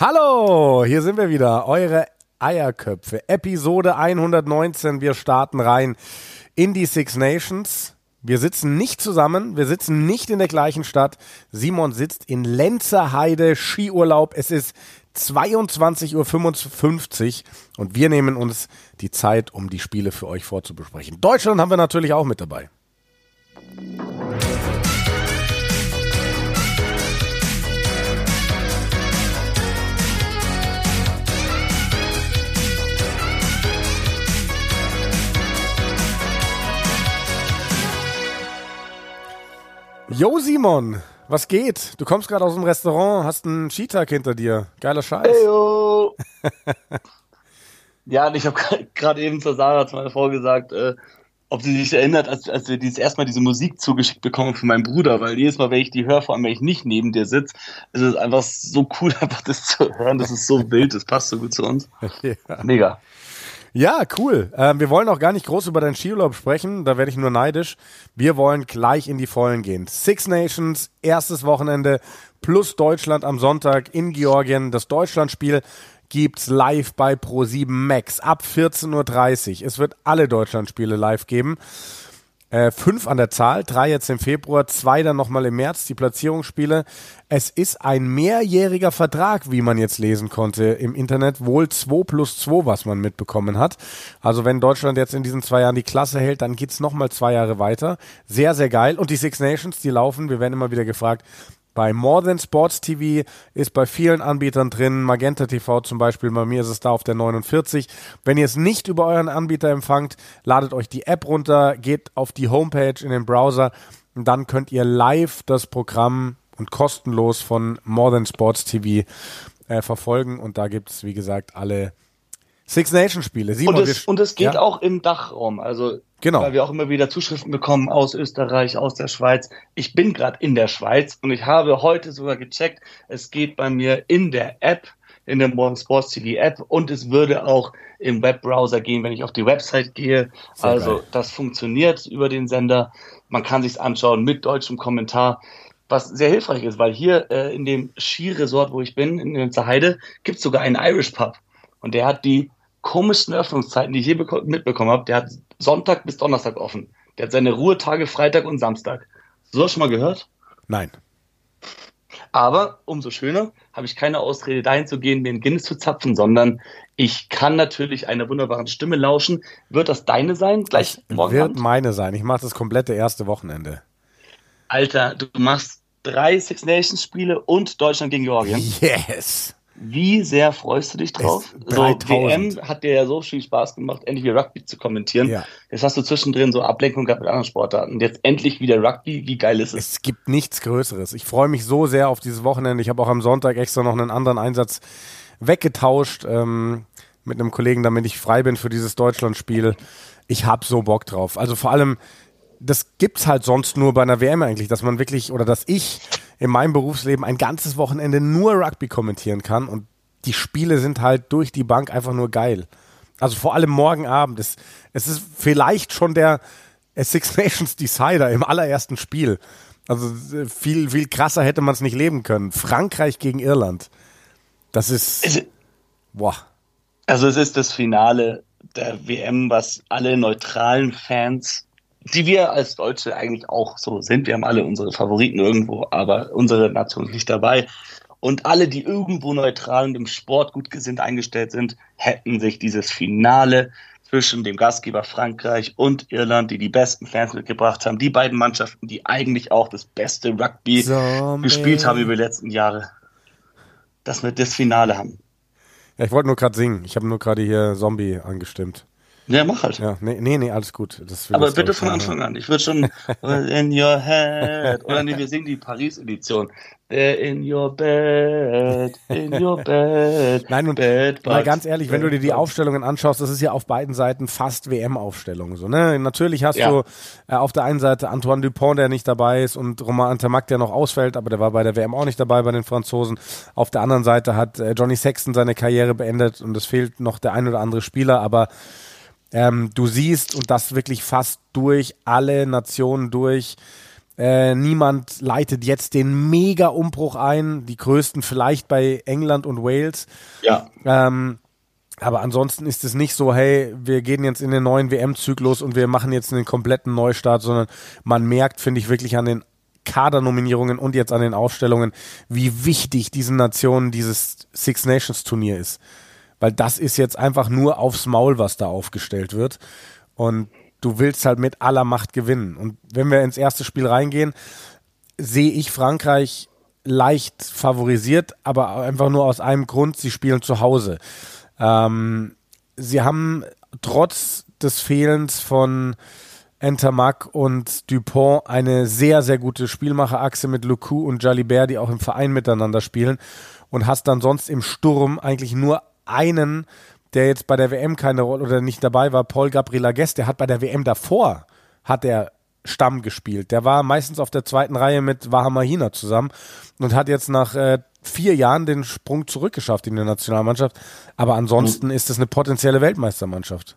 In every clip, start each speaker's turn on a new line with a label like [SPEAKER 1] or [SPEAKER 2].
[SPEAKER 1] Hallo, hier sind wir wieder, eure Eierköpfe. Episode 119. Wir starten rein in die Six Nations. Wir sitzen nicht zusammen, wir sitzen nicht in der gleichen Stadt. Simon sitzt in Lenzerheide, Skiurlaub. Es ist 22.55 Uhr und wir nehmen uns die Zeit, um die Spiele für euch vorzubesprechen. Deutschland haben wir natürlich auch mit dabei. Jo Simon, was geht? Du kommst gerade aus dem Restaurant, hast einen Skitag hinter dir. Geiler Scheiß.
[SPEAKER 2] Heyo. ja, ich habe gerade eben zur Sarah, zu meiner Frau gesagt, äh, ob sie sich erinnert, als, als wir dieses erstmal diese Musik zugeschickt bekommen von meinem Bruder, weil jedes Mal, wenn ich die höre, vor allem wenn ich nicht neben dir sitze, ist es einfach so cool, einfach das zu hören. Das ist so wild, das passt so gut zu uns. Ja. Mega.
[SPEAKER 1] Ja, cool. Ähm, wir wollen auch gar nicht groß über deinen Skiurlaub sprechen, da werde ich nur neidisch. Wir wollen gleich in die Vollen gehen. Six Nations, erstes Wochenende plus Deutschland am Sonntag in Georgien. Das Deutschlandspiel gibt's live bei Pro7 Max ab 14.30 Uhr. Es wird alle Deutschlandspiele live geben. Äh, fünf an der Zahl, drei jetzt im Februar, zwei dann nochmal im März, die Platzierungsspiele. Es ist ein mehrjähriger Vertrag, wie man jetzt lesen konnte im Internet, wohl 2 plus 2, was man mitbekommen hat. Also wenn Deutschland jetzt in diesen zwei Jahren die Klasse hält, dann geht's nochmal zwei Jahre weiter. Sehr, sehr geil. Und die Six Nations, die laufen, wir werden immer wieder gefragt, bei More Than Sports TV ist bei vielen Anbietern drin, Magenta TV zum Beispiel, bei mir ist es da auf der 49. Wenn ihr es nicht über euren Anbieter empfangt, ladet euch die App runter, geht auf die Homepage in den Browser und dann könnt ihr live das Programm und kostenlos von More Than Sports TV äh, verfolgen und da gibt es, wie gesagt, alle Six Nation Spiele.
[SPEAKER 2] Simon, und, es, und es geht ja? auch im Dachraum. Also Genau. Weil wir auch immer wieder Zuschriften bekommen aus Österreich, aus der Schweiz. Ich bin gerade in der Schweiz und ich habe heute sogar gecheckt, es geht bei mir in der App, in der Morgen Sports TV App und es würde auch im Webbrowser gehen, wenn ich auf die Website gehe. Sehr also geil. das funktioniert über den Sender. Man kann sich's anschauen mit deutschem Kommentar was sehr hilfreich ist, weil hier äh, in dem Skiresort, wo ich bin, in der Heide, gibt es sogar einen Irish Pub. Und der hat die komischsten Öffnungszeiten, die ich je mitbekommen habe. Der hat Sonntag bis Donnerstag offen. Der hat seine Ruhetage Freitag und Samstag. So hast du schon mal gehört?
[SPEAKER 1] Nein.
[SPEAKER 2] Aber umso schöner habe ich keine Ausrede, dahin zu gehen, mir ein Guinness zu zapfen, sondern ich kann natürlich einer wunderbaren Stimme lauschen. Wird das deine sein?
[SPEAKER 1] Gleich morgen Wird Abend? meine sein. Ich mache das komplette erste Wochenende.
[SPEAKER 2] Alter, du machst drei Six Nations Spiele und Deutschland gegen Georgien.
[SPEAKER 1] Yes.
[SPEAKER 2] Wie sehr freust du dich drauf? So, WM hat dir ja so viel Spaß gemacht, endlich wieder Rugby zu kommentieren. Ja. Jetzt hast du zwischendrin so Ablenkung gehabt mit anderen Sportarten. Und jetzt endlich wieder Rugby. Wie geil ist es?
[SPEAKER 1] Es gibt nichts Größeres. Ich freue mich so sehr auf dieses Wochenende. Ich habe auch am Sonntag extra noch einen anderen Einsatz weggetauscht ähm, mit einem Kollegen, damit ich frei bin für dieses Deutschlandspiel. Ich habe so Bock drauf. Also vor allem, das gibt's halt sonst nur bei einer WM eigentlich, dass man wirklich oder dass ich in meinem Berufsleben ein ganzes Wochenende nur Rugby kommentieren kann und die Spiele sind halt durch die Bank einfach nur geil. Also vor allem morgen Abend. Es, es ist vielleicht schon der Six Nations Decider im allerersten Spiel. Also viel, viel krasser hätte man es nicht leben können. Frankreich gegen Irland. Das ist.
[SPEAKER 2] Es, boah. Also es ist das Finale der WM, was alle neutralen Fans die wir als Deutsche eigentlich auch so sind. Wir haben alle unsere Favoriten irgendwo, aber unsere Nation ist nicht dabei. Und alle, die irgendwo neutral und im Sport gut gesinnt eingestellt sind, hätten sich dieses Finale zwischen dem Gastgeber Frankreich und Irland, die die besten Fans mitgebracht haben, die beiden Mannschaften, die eigentlich auch das beste Rugby Zombie. gespielt haben über die letzten Jahre, dass wir das Finale haben.
[SPEAKER 1] Ja, ich wollte nur gerade singen. Ich habe nur gerade hier Zombie angestimmt.
[SPEAKER 2] Ja, mach halt.
[SPEAKER 1] Ja, nee, nee, nee alles gut.
[SPEAKER 2] Aber bitte von Anfang an. Ich würde schon in your head. Oder nee, wir singen die Paris-Edition. In your bed, in your bed.
[SPEAKER 1] Nein, und bed, mal ganz ehrlich, wenn du dir die Aufstellungen anschaust, das ist ja auf beiden Seiten fast WM-Aufstellung. So, ne? Natürlich hast ja. du äh, auf der einen Seite Antoine Dupont, der nicht dabei ist, und Romain Antamac, der noch ausfällt, aber der war bei der WM auch nicht dabei bei den Franzosen. Auf der anderen Seite hat äh, Johnny Sexton seine Karriere beendet und es fehlt noch der ein oder andere Spieler, aber ähm, du siehst, und das wirklich fast durch alle Nationen durch, Äh, niemand leitet jetzt den Mega-Umbruch ein. Die größten vielleicht bei England und Wales.
[SPEAKER 2] Ja.
[SPEAKER 1] Ähm, aber ansonsten ist es nicht so, hey, wir gehen jetzt in den neuen WM-Zyklus und wir machen jetzt einen kompletten Neustart, sondern man merkt, finde ich, wirklich an den Kadernominierungen und jetzt an den Aufstellungen, wie wichtig diesen Nationen dieses Six Nations Turnier ist. Weil das ist jetzt einfach nur aufs Maul, was da aufgestellt wird. Und du willst halt mit aller Macht gewinnen. Und wenn wir ins erste Spiel reingehen, sehe ich Frankreich leicht favorisiert, aber einfach nur aus einem Grund, sie spielen zu Hause. Ähm, sie haben trotz des Fehlens von Entermac und Dupont eine sehr, sehr gute Spielmacherachse mit Lecou und Jalibert, die auch im Verein miteinander spielen und hast dann sonst im Sturm eigentlich nur einen, der jetzt bei der WM keine Rolle oder nicht dabei war, Paul Gabriel Guest, der hat bei der WM davor, hat er Stamm gespielt. Der war meistens auf der zweiten Reihe mit Wahamahina zusammen und hat jetzt nach äh, vier Jahren den Sprung zurückgeschafft in der Nationalmannschaft. Aber ansonsten mhm. ist es eine potenzielle Weltmeistermannschaft.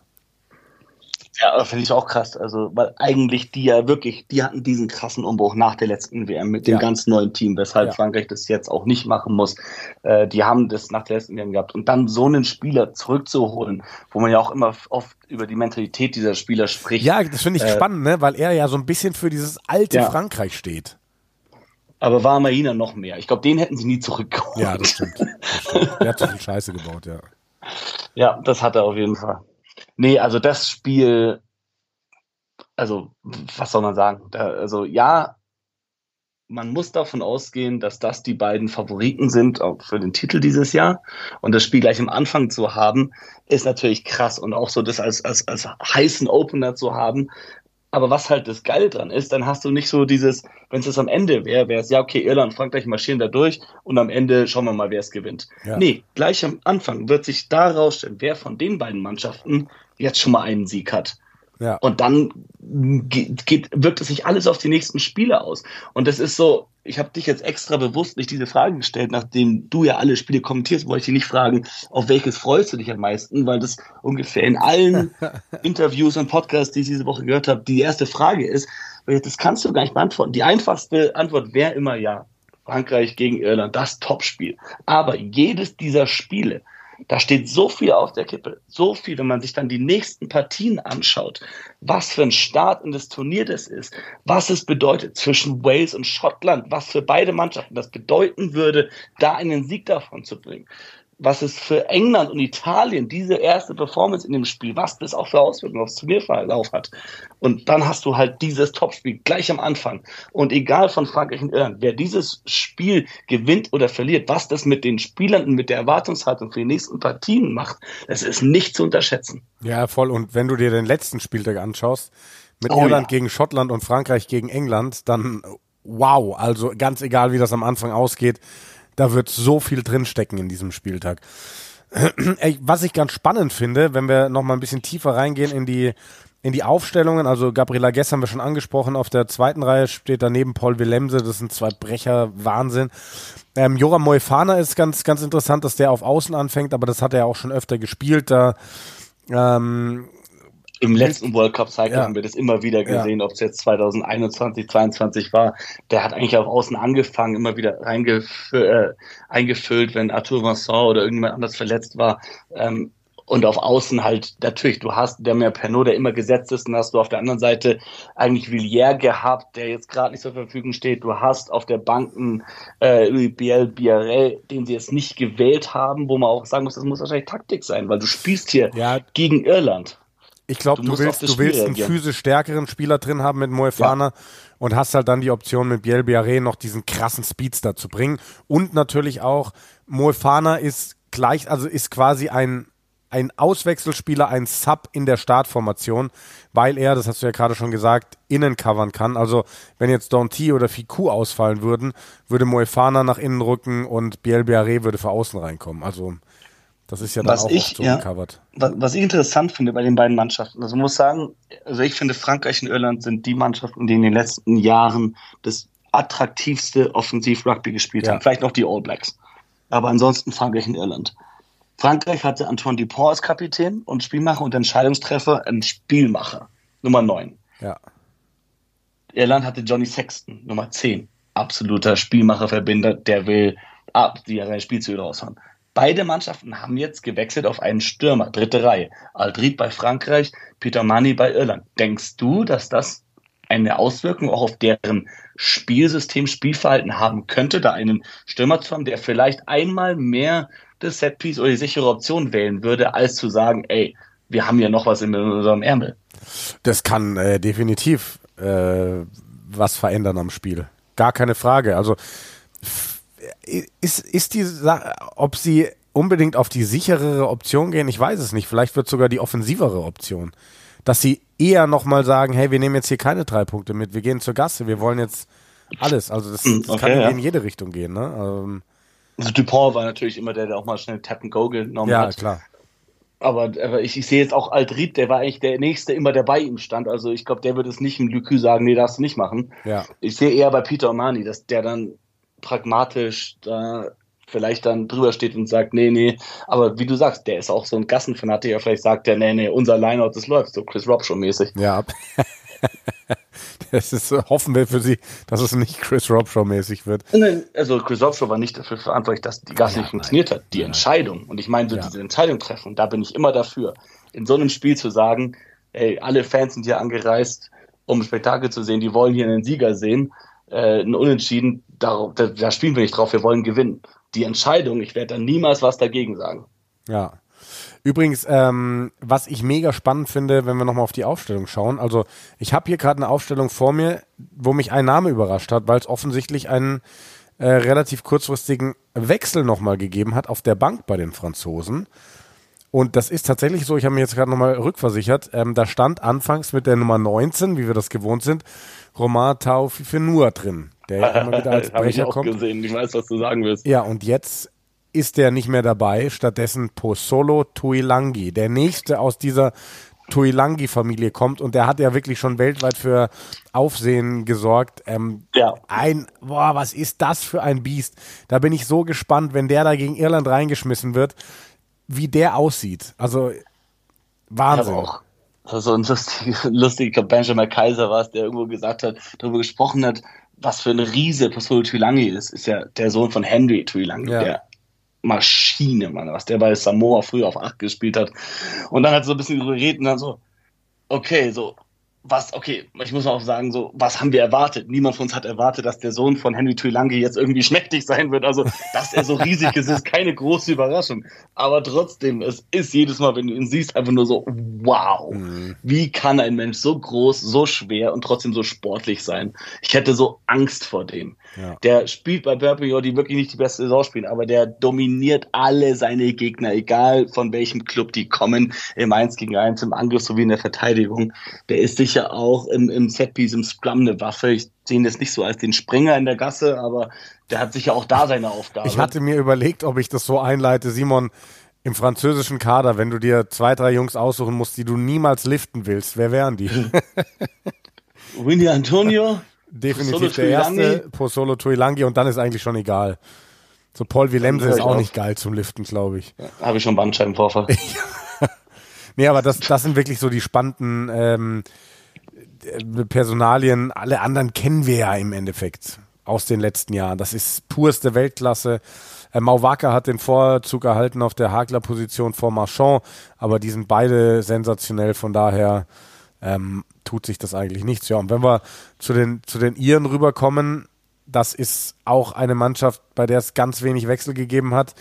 [SPEAKER 2] Ja, finde ich auch krass. Also, weil eigentlich die ja wirklich, die hatten diesen krassen Umbruch nach der letzten WM mit dem ja. ganz neuen Team, weshalb ja. Frankreich das jetzt auch nicht machen muss. Äh, die haben das nach der letzten WM gehabt. Und dann so einen Spieler zurückzuholen, wo man ja auch immer oft über die Mentalität dieser Spieler spricht.
[SPEAKER 1] Ja, das finde ich äh, spannend, ne? weil er ja so ein bisschen für dieses alte ja. Frankreich steht.
[SPEAKER 2] Aber war Marina noch mehr. Ich glaube, den hätten sie nie zurückgeholt.
[SPEAKER 1] Ja, das stimmt. Das stimmt. Der hat so viel Scheiße gebaut, ja.
[SPEAKER 2] Ja, das hat er auf jeden Fall. Nee, also das Spiel, also was soll man sagen? Da, also ja, man muss davon ausgehen, dass das die beiden Favoriten sind für den Titel dieses Jahr. Und das Spiel gleich am Anfang zu haben, ist natürlich krass. Und auch so das als, als, als heißen Opener zu haben, aber was halt das Geile dran ist, dann hast du nicht so dieses, wenn es am Ende wäre, wäre es, ja, okay, Irland, Frankreich marschieren da durch und am Ende schauen wir mal, wer es gewinnt. Ja. Nee, gleich am Anfang wird sich da rausstellen, wer von den beiden Mannschaften jetzt schon mal einen Sieg hat. Ja. Und dann geht, geht, wirkt es sich alles auf die nächsten Spiele aus. Und das ist so, ich habe dich jetzt extra bewusst nicht diese Fragen gestellt, nachdem du ja alle Spiele kommentierst, wollte ich dich nicht fragen, auf welches freust du dich am meisten, weil das ungefähr in allen Interviews und Podcasts, die ich diese Woche gehört habe, die erste Frage ist, das kannst du gar nicht beantworten. Die einfachste Antwort wäre immer ja. Frankreich gegen Irland, das Topspiel. Aber jedes dieser Spiele da steht so viel auf der Kippe, so viel, wenn man sich dann die nächsten Partien anschaut, was für ein Start in das Turnier das ist, was es bedeutet zwischen Wales und Schottland, was für beide Mannschaften das bedeuten würde, da einen Sieg davon zu bringen was es für England und Italien, diese erste Performance in dem Spiel, was das auch für Auswirkungen aufs Turnierverlauf hat. Und dann hast du halt dieses Topspiel gleich am Anfang. Und egal von Frankreich und Irland, wer dieses Spiel gewinnt oder verliert, was das mit den Spielern und mit der Erwartungshaltung für die nächsten Partien macht, das ist nicht zu unterschätzen.
[SPEAKER 1] Ja, voll. Und wenn du dir den letzten Spieltag anschaust, mit oh, Irland ja. gegen Schottland und Frankreich gegen England, dann wow. Also ganz egal, wie das am Anfang ausgeht, da wird so viel drinstecken in diesem Spieltag. Was ich ganz spannend finde, wenn wir noch mal ein bisschen tiefer reingehen in die in die Aufstellungen, also Gabriela Gess haben wir schon angesprochen, auf der zweiten Reihe steht daneben Paul Willemse, das sind zwei Brecher, Wahnsinn. Ähm, Joram Moefana ist ganz, ganz interessant, dass der auf Außen anfängt, aber das hat er auch schon öfter gespielt. Da ähm,
[SPEAKER 2] im letzten World Cup Cycle ja. haben wir das immer wieder gesehen, ja. ob es jetzt 2021, 2022 war. Der hat eigentlich auf Außen angefangen, immer wieder reingef äh, eingefüllt, wenn Arthur Vincent oder irgendjemand anders verletzt war. Ähm, und auf Außen halt natürlich, du hast der mehr Pernod, der immer gesetzt ist, und hast du auf der anderen Seite eigentlich Villiers gehabt, der jetzt gerade nicht zur Verfügung steht. Du hast auf der Banken äh, Biel Biarrel, den sie jetzt nicht gewählt haben, wo man auch sagen muss, das muss wahrscheinlich Taktik sein, weil du spielst hier ja. gegen Irland.
[SPEAKER 1] Ich glaube, du, du, willst, du willst einen physisch stärkeren Spieler drin haben mit Moefana ja. und hast halt dann die Option mit Biel Biarre noch diesen krassen Speedster zu bringen. Und natürlich auch, Moefana ist gleich, also ist quasi ein, ein Auswechselspieler, ein Sub in der Startformation, weil er, das hast du ja gerade schon gesagt, innen covern kann. Also wenn jetzt Donti oder Fiku ausfallen würden, würde Moefana nach innen rücken und Biel Biarre würde für außen reinkommen. Also das ist ja dann was auch ich, so ja.
[SPEAKER 2] Was, was, ich interessant finde bei den beiden Mannschaften, also muss sagen, also ich finde Frankreich und Irland sind die Mannschaften, die in den letzten Jahren das attraktivste Offensiv-Rugby gespielt ja. haben. Vielleicht noch die All Blacks. Aber ansonsten Frankreich und Irland. Frankreich hatte Antoine Dupont als Kapitän und Spielmacher und Entscheidungstreffer, ein Spielmacher. Nummer 9.
[SPEAKER 1] Ja.
[SPEAKER 2] Irland hatte Johnny Sexton, Nummer 10. Absoluter Spielmacherverbinder, der will ab die seine Spielzüge raushauen. Beide Mannschaften haben jetzt gewechselt auf einen Stürmer, dritte Reihe. Aldrit bei Frankreich, Peter Mani bei Irland. Denkst du, dass das eine Auswirkung auch auf deren Spielsystem, Spielverhalten haben könnte, da einen Stürmer zu haben, der vielleicht einmal mehr das Setpiece oder die sichere Option wählen würde, als zu sagen, ey, wir haben ja noch was in unserem Ärmel.
[SPEAKER 1] Das kann äh, definitiv äh, was verändern am Spiel. Gar keine Frage. Also ist, ist die Sache, ob sie unbedingt auf die sicherere Option gehen, ich weiß es nicht. Vielleicht wird sogar die offensivere Option. Dass sie eher nochmal sagen, hey, wir nehmen jetzt hier keine drei Punkte mit, wir gehen zur Gasse, wir wollen jetzt alles. Also das, das okay, kann ja. in jede Richtung gehen. Ne?
[SPEAKER 2] Ähm, also Dupont war natürlich immer der, der auch mal schnell Tap and Go genommen ja, hat. Ja, klar. Aber, aber ich, ich sehe jetzt auch Aldrit, der war eigentlich der Nächste immer, der bei ihm stand. Also ich glaube, der würde es nicht im Lükü sagen, nee, darfst du nicht machen. Ja. Ich sehe eher bei Peter Omani, dass der dann pragmatisch da vielleicht dann drüber steht und sagt, nee, nee. Aber wie du sagst, der ist auch so ein Gassenfanatiker. Vielleicht sagt der, nee, nee, unser Lineout, das läuft, so Chris Rob schon mäßig.
[SPEAKER 1] Ja. das ist, hoffen wir für sie, dass es nicht Chris Robshaw mäßig wird.
[SPEAKER 2] Nein, also Chris Robshaw war nicht dafür verantwortlich, dass die Gas ja, nicht funktioniert nein. hat. Die. Entscheidung. Und ich meine, so ja. diese Entscheidung treffen, da bin ich immer dafür. In so einem Spiel zu sagen, ey, alle Fans sind hier angereist, um ein Spektakel zu sehen, die wollen hier einen Sieger sehen, äh, ein Unentschieden, da, da, spielen wir nicht drauf, wir wollen gewinnen. Die Entscheidung, ich werde da niemals was dagegen sagen.
[SPEAKER 1] Ja, Übrigens, ähm, was ich mega spannend finde, wenn wir nochmal auf die Aufstellung schauen. Also, ich habe hier gerade eine Aufstellung vor mir, wo mich ein Name überrascht hat, weil es offensichtlich einen äh, relativ kurzfristigen Wechsel nochmal gegeben hat auf der Bank bei den Franzosen. Und das ist tatsächlich so, ich habe mir jetzt gerade nochmal rückversichert, ähm, da stand anfangs mit der Nummer 19, wie wir das gewohnt sind, Romain Taufifenua drin, der ja immer wieder als Brecher ich auch kommt.
[SPEAKER 2] gesehen, ich weiß, was du sagen willst.
[SPEAKER 1] Ja, und jetzt ist der nicht mehr dabei, stattdessen Posolo Tuilangi, der nächste aus dieser Tuilangi-Familie kommt und der hat ja wirklich schon weltweit für Aufsehen gesorgt. Ähm, ja. Ein, boah, was ist das für ein Biest? Da bin ich so gespannt, wenn der da gegen Irland reingeschmissen wird, wie der aussieht. Also Wahnsinn.
[SPEAKER 2] auch so ein lustiger, lustiger Benjamin Kaiser war es, der irgendwo gesagt hat, darüber gesprochen hat, was für ein Riese Posolo Tuilangi ist. Ist ja der Sohn von Henry Tuilangi, ja. der Maschine, Mann, was der bei Samoa früher auf 8 gespielt hat. Und dann hat so ein bisschen geredet und dann so, okay, so, was, okay, ich muss auch sagen, so, was haben wir erwartet? Niemand von uns hat erwartet, dass der Sohn von Henry Tuilangi jetzt irgendwie schmächtig sein wird. Also, dass er so riesig ist, ist keine große Überraschung. Aber trotzdem, es ist jedes Mal, wenn du ihn siehst, einfach nur so, wow, mhm. wie kann ein Mensch so groß, so schwer und trotzdem so sportlich sein? Ich hätte so Angst vor dem. Ja. Der spielt bei Perpignan, die wirklich nicht die beste Saison spielen, aber der dominiert alle seine Gegner, egal von welchem Club die kommen, im 1 gegen 1, im Angriff sowie in der Verteidigung. Der ist sicher auch im, im Setpiece, im Scrum eine Waffe. Ich sehe ihn jetzt nicht so als den Springer in der Gasse, aber der hat sicher auch da seine Aufgabe.
[SPEAKER 1] Ich hatte mir überlegt, ob ich das so einleite, Simon, im französischen Kader, wenn du dir zwei, drei Jungs aussuchen musst, die du niemals liften willst, wer wären die?
[SPEAKER 2] Winnie Antonio,
[SPEAKER 1] definitiv der erste, Posolo Tuilangi und dann ist eigentlich schon egal. So Paul Willemse ist auch, auch, nicht geil zum Liften, glaube ich.
[SPEAKER 2] Ja, Habe ich schon Bandscheibenvorfall.
[SPEAKER 1] nee, aber das, das sind wirklich so die spannenden ähm, äh, Personalien. Alle anderen kennen wir ja im Endeffekt aus den letzten Jahren. Das ist purste Weltklasse. Äh, Mauwaka hat den Vorzug erhalten auf der Hagler-Position vor Marchand, aber die sind beide sensationell, von daher ähm, tut sich das eigentlich nichts. Ja, und wenn wir zu den, zu den Iren rüberkommen, das ist auch eine Mannschaft, bei der es ganz wenig Wechsel gegeben hat.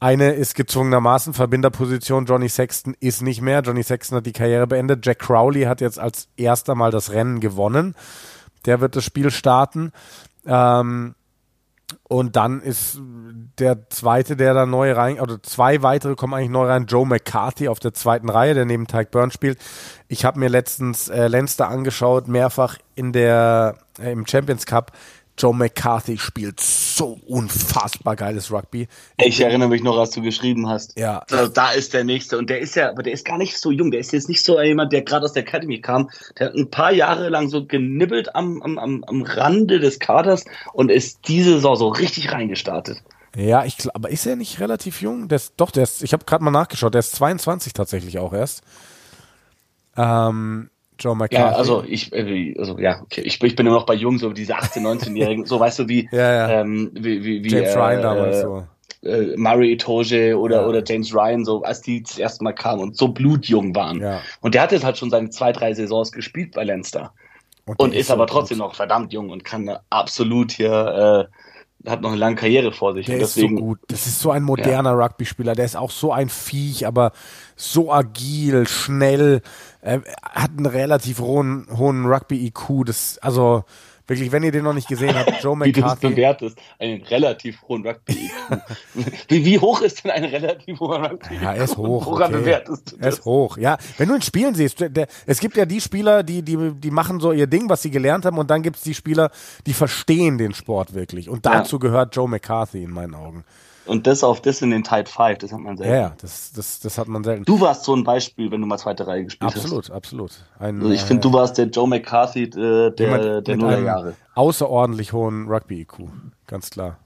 [SPEAKER 1] Eine ist gezwungenermaßen Verbinderposition. Johnny Sexton ist nicht mehr. Johnny Sexton hat die Karriere beendet. Jack Crowley hat jetzt als erster Mal das Rennen gewonnen. Der wird das Spiel starten. Ähm, und dann ist der zweite, der da neu rein, oder zwei weitere kommen eigentlich neu rein. Joe McCarthy auf der zweiten Reihe, der neben Tyke Burns spielt. Ich habe mir letztens äh, Lenster angeschaut, mehrfach in der äh, im Champions Cup. Joe McCarthy spielt so unfassbar geiles Rugby.
[SPEAKER 2] Ich erinnere mich noch, was du geschrieben hast. Ja. Also, da ist der nächste. Und der ist ja, aber der ist gar nicht so jung. Der ist jetzt nicht so jemand, der gerade aus der Academy kam. Der hat ein paar Jahre lang so genibbelt am, am, am, am Rande des Kaders und ist diese Saison so richtig reingestartet.
[SPEAKER 1] Ja, ich glaube, aber ist er nicht relativ jung? Der ist, doch, der ist, ich habe gerade mal nachgeschaut, der ist 22 tatsächlich auch erst. Ähm,
[SPEAKER 2] Joe McCarthy. Ja, also ich, äh, also ja, okay. ich, ich bin immer noch bei Jung, so diese 18-, 19-Jährigen, so weißt du, wie, ja, ja. Ähm, wie, wie, wie James äh, Ryan damals so. Äh, Murray Itoje oder, ja. oder James Ryan, so als die das erste Mal kamen und so blutjung waren. Ja. Und der hat jetzt halt schon seine zwei, drei Saisons gespielt bei Leinster. Und, und ist, ist aber trotzdem gut. noch verdammt jung und kann absolut hier äh, hat noch eine lange Karriere vor sich.
[SPEAKER 1] Der deswegen, ist so gut. Das ist so ein moderner ja. Rugby-Spieler. Der ist auch so ein Viech, aber so agil, schnell, äh, hat einen relativ hohen, hohen Rugby-IQ. Das, also, Wirklich, wenn ihr den noch nicht gesehen habt, Joe McCarthy. Wie du
[SPEAKER 2] bewertest, einen relativ hohen Rugby. wie, wie hoch ist denn ein relativ hoher Rugby?
[SPEAKER 1] Ja, er ist hoch. Woran okay. bewertest du das? Er ist hoch, ja. Wenn du ihn spielen siehst, der, es gibt ja die Spieler, die, die, die machen so ihr Ding, was sie gelernt haben, und dann gibt es die Spieler, die verstehen den Sport wirklich. Und dazu ja. gehört Joe McCarthy in meinen Augen.
[SPEAKER 2] Und das auf das in den Tight 5, das hat man selten.
[SPEAKER 1] Ja, das, das, das hat man selten.
[SPEAKER 2] Du warst so ein Beispiel, wenn du mal zweite Reihe gespielt
[SPEAKER 1] absolut,
[SPEAKER 2] hast.
[SPEAKER 1] Absolut,
[SPEAKER 2] absolut. Also ich äh, finde, du warst der Joe McCarthy äh, der, der Nullerjahre.
[SPEAKER 1] Außerordentlich hohen Rugby-IQ, ganz klar.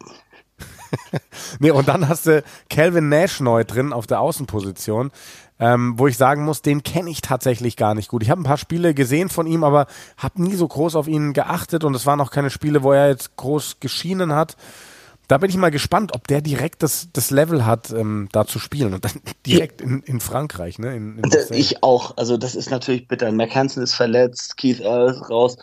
[SPEAKER 1] nee, und dann hast du Calvin Nash neu drin auf der Außenposition, ähm, wo ich sagen muss, den kenne ich tatsächlich gar nicht gut. Ich habe ein paar Spiele gesehen von ihm, aber habe nie so groß auf ihn geachtet und es waren auch keine Spiele, wo er jetzt groß geschienen hat. Da bin ich mal gespannt, ob der direkt das, das Level hat, ähm, da zu spielen. Und dann direkt in, in Frankreich, ne? In, in
[SPEAKER 2] ich auch. Also das ist natürlich bitter. McHanson ist verletzt, Keith Earl ist raus.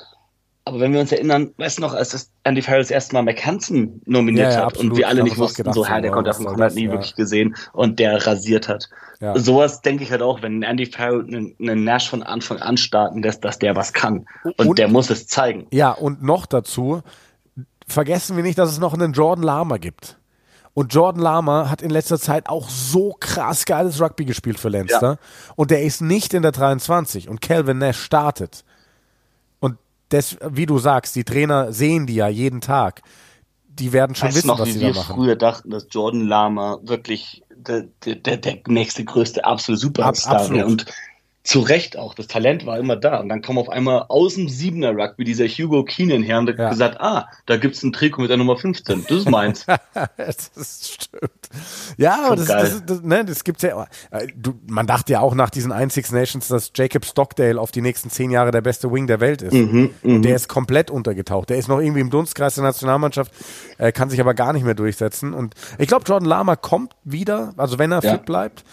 [SPEAKER 2] Aber wenn wir uns erinnern, weißt du noch, als das Andy Farrell das erste Mal McHanson nominiert ja, ja, hat und wir alle nicht wussten, so, ja, der konnte davon hat nie ja. wirklich gesehen und der rasiert hat. Ja. Sowas denke ich halt auch, wenn Andy Farrell einen, einen Nash von Anfang an starten lässt, dass der was kann. Und, und der muss es zeigen.
[SPEAKER 1] Ja, und noch dazu, vergessen wir nicht, dass es noch einen Jordan Lama gibt. Und Jordan Lama hat in letzter Zeit auch so krass geiles Rugby gespielt für Leinster. Ja. Und der ist nicht in der 23. Und Calvin Nash startet. Und das, wie du sagst, die Trainer sehen die ja jeden Tag. Die werden schon weißt wissen, noch, was sie da machen.
[SPEAKER 2] früher dachten, dass Jordan Lama wirklich der, der, der nächste größte absolute Superstar Ab, wäre. Und zu Recht auch. Das Talent war immer da. Und dann kam auf einmal aus dem Siebener Rugby dieser Hugo Keenan her und hat ja. gesagt, ah, da gibt's ein Trikot mit der Nummer 15. Das ist meins.
[SPEAKER 1] das stimmt. Ja, aber das, das, das, ne, das gibt's ja. Äh, du, man dachte ja auch nach diesen ein Six Nations, dass Jacob Stockdale auf die nächsten zehn Jahre der beste Wing der Welt ist. Mhm, und der mhm. ist komplett untergetaucht. Der ist noch irgendwie im Dunstkreis der Nationalmannschaft, äh, kann sich aber gar nicht mehr durchsetzen. Und ich glaube, Jordan Lama kommt wieder, also wenn er ja. fit bleibt.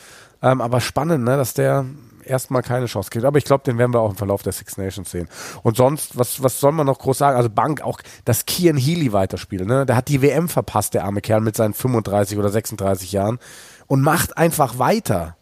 [SPEAKER 1] Ähm, aber spannend, ne, dass der erstmal keine Chance kriegt. Aber ich glaube, den werden wir auch im Verlauf der Six Nations sehen. Und sonst, was, was soll man noch groß sagen? Also Bank, auch, dass Kian Healy weiterspielt. Ne? Der hat die WM verpasst, der arme Kerl mit seinen 35 oder 36 Jahren und macht einfach weiter.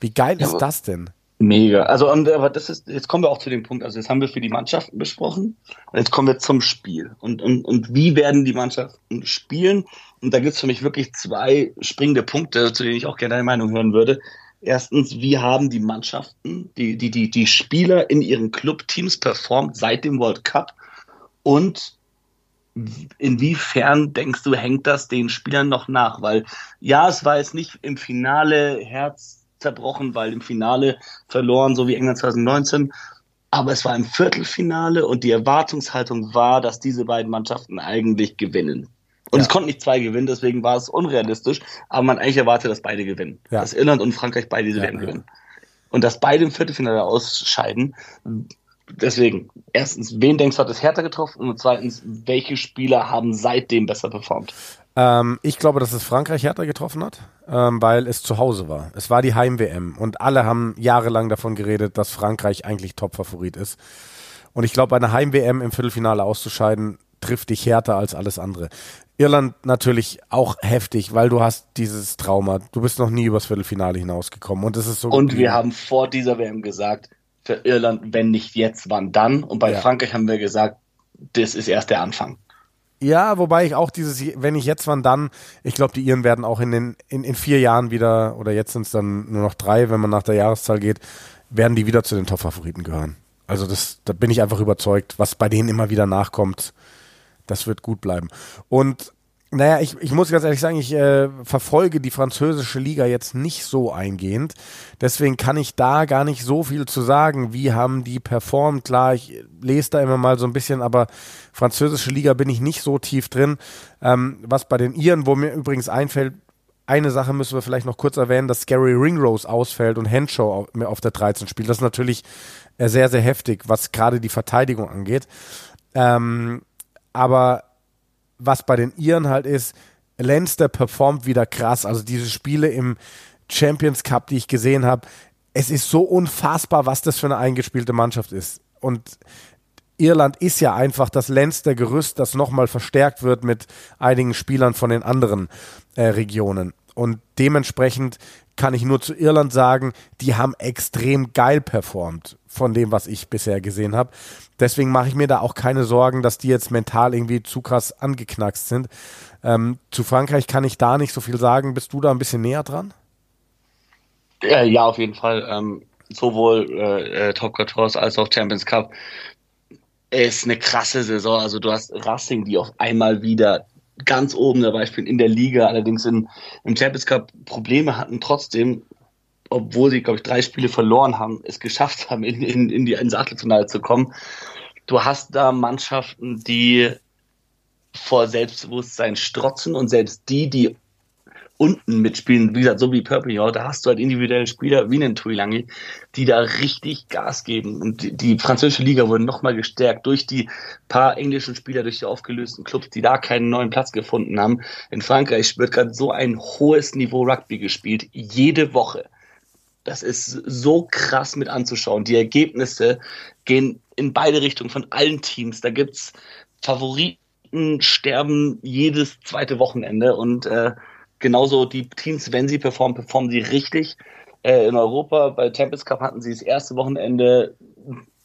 [SPEAKER 1] Wie geil ja, ist das denn?
[SPEAKER 2] Mega. Also, und, aber das ist, jetzt kommen wir auch zu dem Punkt, also jetzt haben wir für die Mannschaften besprochen, und jetzt kommen wir zum Spiel. Und, und, und wie werden die Mannschaften spielen? Und da gibt es für mich wirklich zwei springende Punkte, zu denen ich auch gerne deine Meinung hören würde. Erstens, wie haben die Mannschaften, die, die, die, die Spieler in ihren Clubteams performt seit dem World Cup? Und inwiefern denkst du, hängt das den Spielern noch nach? Weil ja, es war jetzt nicht im Finale Herz zerbrochen, weil im Finale verloren, so wie England 2019. Aber es war im Viertelfinale und die Erwartungshaltung war, dass diese beiden Mannschaften eigentlich gewinnen. Und ja. es konnten nicht zwei gewinnen, deswegen war es unrealistisch. Aber man eigentlich erwartet, dass beide gewinnen. Ja. Dass Irland und Frankreich beide diese ja, WM gewinnen. Und dass beide im Viertelfinale ausscheiden. Deswegen, erstens, wen denkst du, hat es härter getroffen? Und zweitens, welche Spieler haben seitdem besser performt?
[SPEAKER 1] Ähm, ich glaube, dass es Frankreich härter getroffen hat, ähm, weil es zu Hause war. Es war die Heim-WM und alle haben jahrelang davon geredet, dass Frankreich eigentlich Top-Favorit ist. Und ich glaube, bei einer Heim-WM im Viertelfinale auszuscheiden, trifft dich härter als alles andere. Irland natürlich auch heftig, weil du hast dieses Trauma. Du bist noch nie übers Viertelfinale hinausgekommen und es ist so.
[SPEAKER 2] Und wir haben vor dieser WM gesagt, für Irland, wenn nicht jetzt, wann dann? Und bei ja. Frankreich haben wir gesagt, das ist erst der Anfang.
[SPEAKER 1] Ja, wobei ich auch dieses, wenn ich jetzt, wann dann, ich glaube, die Iren werden auch in den in, in vier Jahren wieder, oder jetzt sind es dann nur noch drei, wenn man nach der Jahreszahl geht, werden die wieder zu den Top-Favoriten gehören. Also das, da bin ich einfach überzeugt, was bei denen immer wieder nachkommt das wird gut bleiben. Und naja, ich, ich muss ganz ehrlich sagen, ich äh, verfolge die französische Liga jetzt nicht so eingehend. Deswegen kann ich da gar nicht so viel zu sagen. Wie haben die performt? Klar, ich lese da immer mal so ein bisschen, aber französische Liga bin ich nicht so tief drin. Ähm, was bei den Iren, wo mir übrigens einfällt, eine Sache müssen wir vielleicht noch kurz erwähnen, dass Gary Ringrose ausfällt und Henshaw auf der 13 spielt. Das ist natürlich äh, sehr, sehr heftig, was gerade die Verteidigung angeht. Ähm, aber was bei den Iren halt ist, Leinster performt wieder krass. Also diese Spiele im Champions Cup, die ich gesehen habe, es ist so unfassbar, was das für eine eingespielte Mannschaft ist. Und Irland ist ja einfach das Leinster Gerüst, das nochmal verstärkt wird mit einigen Spielern von den anderen äh, Regionen. Und dementsprechend kann ich nur zu Irland sagen, die haben extrem geil performt von dem, was ich bisher gesehen habe. Deswegen mache ich mir da auch keine Sorgen, dass die jetzt mental irgendwie zu krass angeknackst sind. Ähm, zu Frankreich kann ich da nicht so viel sagen. Bist du da ein bisschen näher dran?
[SPEAKER 2] Ja, ja auf jeden Fall. Ähm, sowohl äh, äh Top 14 als auch Champions Cup ist eine krasse Saison. Also du hast Racing, die auf einmal wieder ganz oben dabei spielen in der Liga, allerdings in, im Champions Cup Probleme hatten, trotzdem, obwohl sie, glaube ich, drei Spiele verloren haben, es geschafft haben, in, in, in die ins Achtelfinale zu kommen. Du hast da Mannschaften, die vor Selbstbewusstsein strotzen und selbst die, die unten mitspielen, wie gesagt, so wie Perpignan, da hast du halt individuelle Spieler wie einen Tuilangi, die da richtig Gas geben. Und die, die französische Liga wurde nochmal gestärkt durch die paar englischen Spieler, durch die aufgelösten Clubs, die da keinen neuen Platz gefunden haben. In Frankreich wird gerade so ein hohes Niveau Rugby gespielt, jede Woche. Das ist so krass mit anzuschauen. Die Ergebnisse gehen in beide Richtungen von allen Teams. Da gibt's Favoriten sterben jedes zweite Wochenende und äh, genauso die Teams, wenn sie performen, performen sie richtig. Äh, in Europa bei Champions Cup hatten sie das erste Wochenende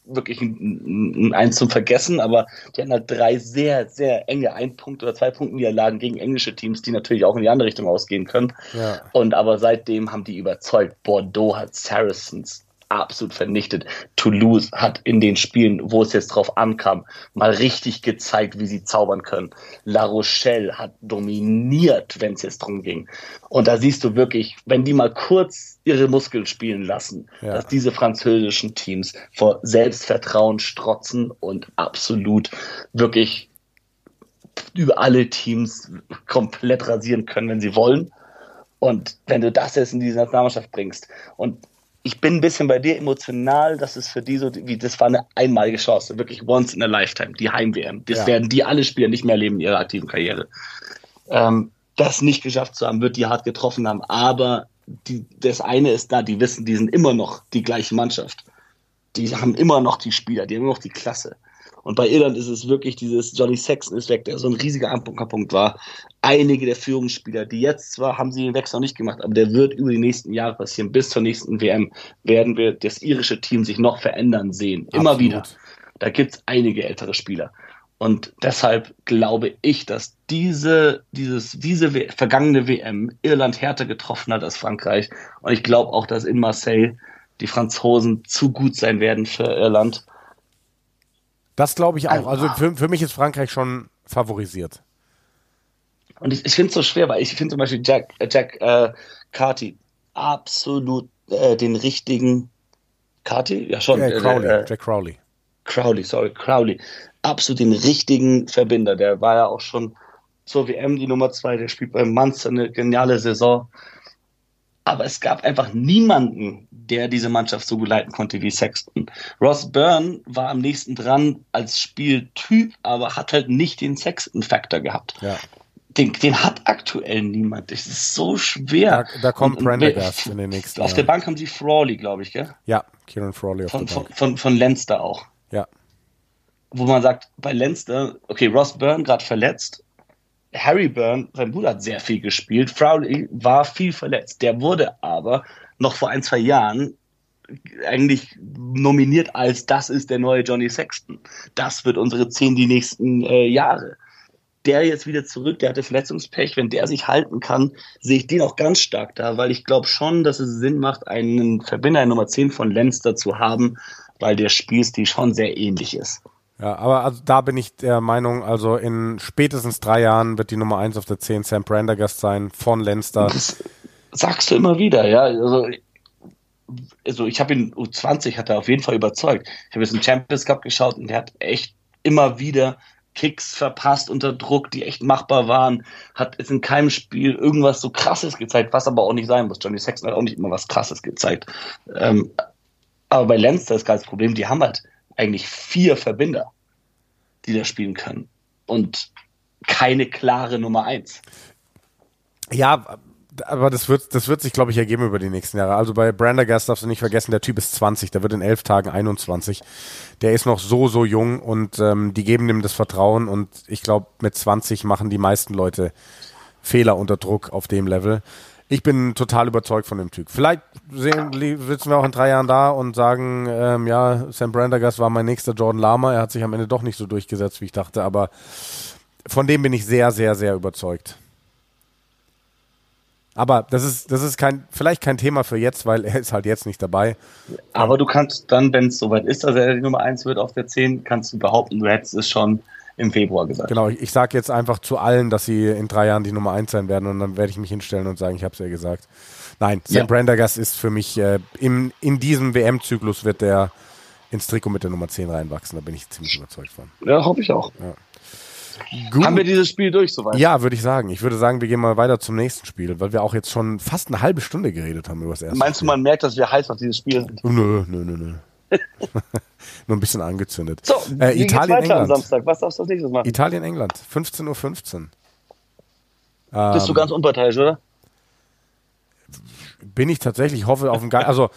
[SPEAKER 2] wirklich ein, ein Eins zum Vergessen, aber die hatten halt drei sehr, sehr enge ein Punkt oder zwei Punkte Niederlagen gegen englische Teams, die natürlich auch in die andere Richtung ausgehen können. Ja. Und aber seitdem haben die überzeugt. Bordeaux hat Saracens absolut vernichtet. Toulouse hat in den Spielen, wo es jetzt drauf ankam, mal richtig gezeigt, wie sie zaubern können. La Rochelle hat dominiert, wenn es jetzt drum ging. Und da siehst du wirklich, wenn die mal kurz ihre Muskeln spielen lassen, ja. dass diese französischen Teams vor Selbstvertrauen strotzen und absolut wirklich über alle Teams komplett rasieren können, wenn sie wollen. Und wenn du das jetzt in diese Nationalmannschaft bringst und ich bin ein bisschen bei dir emotional, dass es für die so, wie, das war eine einmalige Chance, wirklich once in a lifetime, die Heim-WM. Das ja. werden die alle Spieler nicht mehr erleben in ihrer aktiven Karriere. Ähm, das nicht geschafft zu haben, wird die hart getroffen haben, aber die, das eine ist da, die wissen, die sind immer noch die gleiche Mannschaft. Die haben immer noch die Spieler, die haben immer noch die Klasse. Und bei Irland ist es wirklich dieses Johnny Sexton ist weg, der so ein riesiger Anpunkt war. Einige der Führungsspieler, die jetzt zwar haben sie den Wechsel noch nicht gemacht, aber der wird über die nächsten Jahre passieren. Bis zur nächsten WM werden wir das irische Team sich noch verändern sehen. Immer Absolut. wieder. Da gibt es einige ältere Spieler. Und deshalb glaube ich, dass diese, dieses, diese w vergangene WM Irland härter getroffen hat als Frankreich. Und ich glaube auch, dass in Marseille die Franzosen zu gut sein werden für Irland.
[SPEAKER 1] Das glaube ich auch. Also für, für mich ist Frankreich schon favorisiert.
[SPEAKER 2] Und ich, ich finde es so schwer, weil ich finde zum Beispiel Jack, äh, Jack äh, Carty absolut äh, den richtigen Carty? Ja, schon.
[SPEAKER 1] Äh, Crowley, äh, Jack Crowley.
[SPEAKER 2] Crowley, sorry, Crowley. Absolut den richtigen Verbinder. Der war ja auch schon zur WM die Nummer zwei. Der spielt beim Munster eine geniale Saison. Aber es gab einfach niemanden, der diese Mannschaft so gut leiten konnte wie Sexton. Ross Byrne war am nächsten dran als Spieltyp, aber hat halt nicht den Sexton-Faktor gehabt. Ja. Den, den, hat aktuell niemand. Das ist so schwer.
[SPEAKER 1] Da, da kommt Prendergast in den nächsten
[SPEAKER 2] Auf Jahren. der Bank haben sie Frawley, glaube ich, gell?
[SPEAKER 1] Ja, Kieran Frawley auf
[SPEAKER 2] von,
[SPEAKER 1] der Bank.
[SPEAKER 2] Von, von, von Leinster auch.
[SPEAKER 1] Ja.
[SPEAKER 2] Wo man sagt, bei Leinster, okay, Ross Byrne gerade verletzt, Harry Byrne, sein Bruder hat sehr viel gespielt. Crowley war viel verletzt. Der wurde aber noch vor ein, zwei Jahren eigentlich nominiert als das ist der neue Johnny Sexton. Das wird unsere zehn die nächsten äh, Jahre. Der jetzt wieder zurück, der hatte Verletzungspech. Wenn der sich halten kann, sehe ich den auch ganz stark da, weil ich glaube schon, dass es Sinn macht, einen Verbinder Nummer 10 von Leinster zu haben, weil der Spielstil schon sehr ähnlich ist.
[SPEAKER 1] Ja, aber also da bin ich der Meinung, also in spätestens drei Jahren wird die Nummer eins auf der 10 Sam Prendergast sein von Leinster. Das
[SPEAKER 2] sagst du immer wieder, ja. Also, also ich habe ihn U20 hat er auf jeden Fall überzeugt. Ich habe jetzt einen Champions Cup geschaut und der hat echt immer wieder Kicks verpasst unter Druck, die echt machbar waren, hat es in keinem Spiel irgendwas so krasses gezeigt, was aber auch nicht sein muss. Johnny Sexton hat auch nicht immer was krasses gezeigt. Ähm, aber bei Leinster ist gerade das Problem, die haben halt eigentlich vier Verbinder, die da spielen können. Und keine klare Nummer eins.
[SPEAKER 1] Ja, aber das wird, das wird sich, glaube ich, ergeben über die nächsten Jahre. Also bei Brandergast darfst du nicht vergessen, der Typ ist 20, der wird in elf Tagen 21. Der ist noch so, so jung und ähm, die geben ihm das Vertrauen und ich glaube, mit 20 machen die meisten Leute Fehler unter Druck auf dem Level. Ich bin total überzeugt von dem Typ. Vielleicht sehen, sitzen wir auch in drei Jahren da und sagen, ähm, ja, Sam Brandergast war mein nächster Jordan Lama. Er hat sich am Ende doch nicht so durchgesetzt, wie ich dachte, aber von dem bin ich sehr, sehr, sehr überzeugt. Aber das ist, das ist kein, vielleicht kein Thema für jetzt, weil er ist halt jetzt nicht dabei.
[SPEAKER 2] Aber du kannst dann, wenn es soweit ist, dass er die Nummer 1 wird auf der 10, kannst du behaupten, du hättest es schon im Februar gesagt.
[SPEAKER 1] Genau, ich, ich sage jetzt einfach zu allen, dass sie in drei Jahren die Nummer 1 sein werden und dann werde ich mich hinstellen und sagen, ich habe es ja gesagt. Nein, Sam ja. Brandergast ist für mich, äh, im, in diesem WM-Zyklus wird der ins Trikot mit der Nummer 10 reinwachsen, da bin ich ziemlich überzeugt von.
[SPEAKER 2] Ja, hoffe ich auch. Ja. Gut. Haben wir dieses Spiel durch soweit?
[SPEAKER 1] Ja, würde ich sagen. Ich würde sagen, wir gehen mal weiter zum nächsten Spiel, weil wir auch jetzt schon fast eine halbe Stunde geredet haben über das erste.
[SPEAKER 2] Meinst
[SPEAKER 1] Spiel.
[SPEAKER 2] du, man merkt, dass wir heiß auf dieses Spiel sind?
[SPEAKER 1] Nö, nö, nö, nö. Nur ein bisschen angezündet.
[SPEAKER 2] So, äh, Italien, England. am Samstag? Was darfst du als nächstes machen?
[SPEAKER 1] Italien, England. 15.15 Uhr. 15.
[SPEAKER 2] Bist du ganz unparteiisch, oder?
[SPEAKER 1] Bin ich tatsächlich, hoffe auf ein Geil. Also,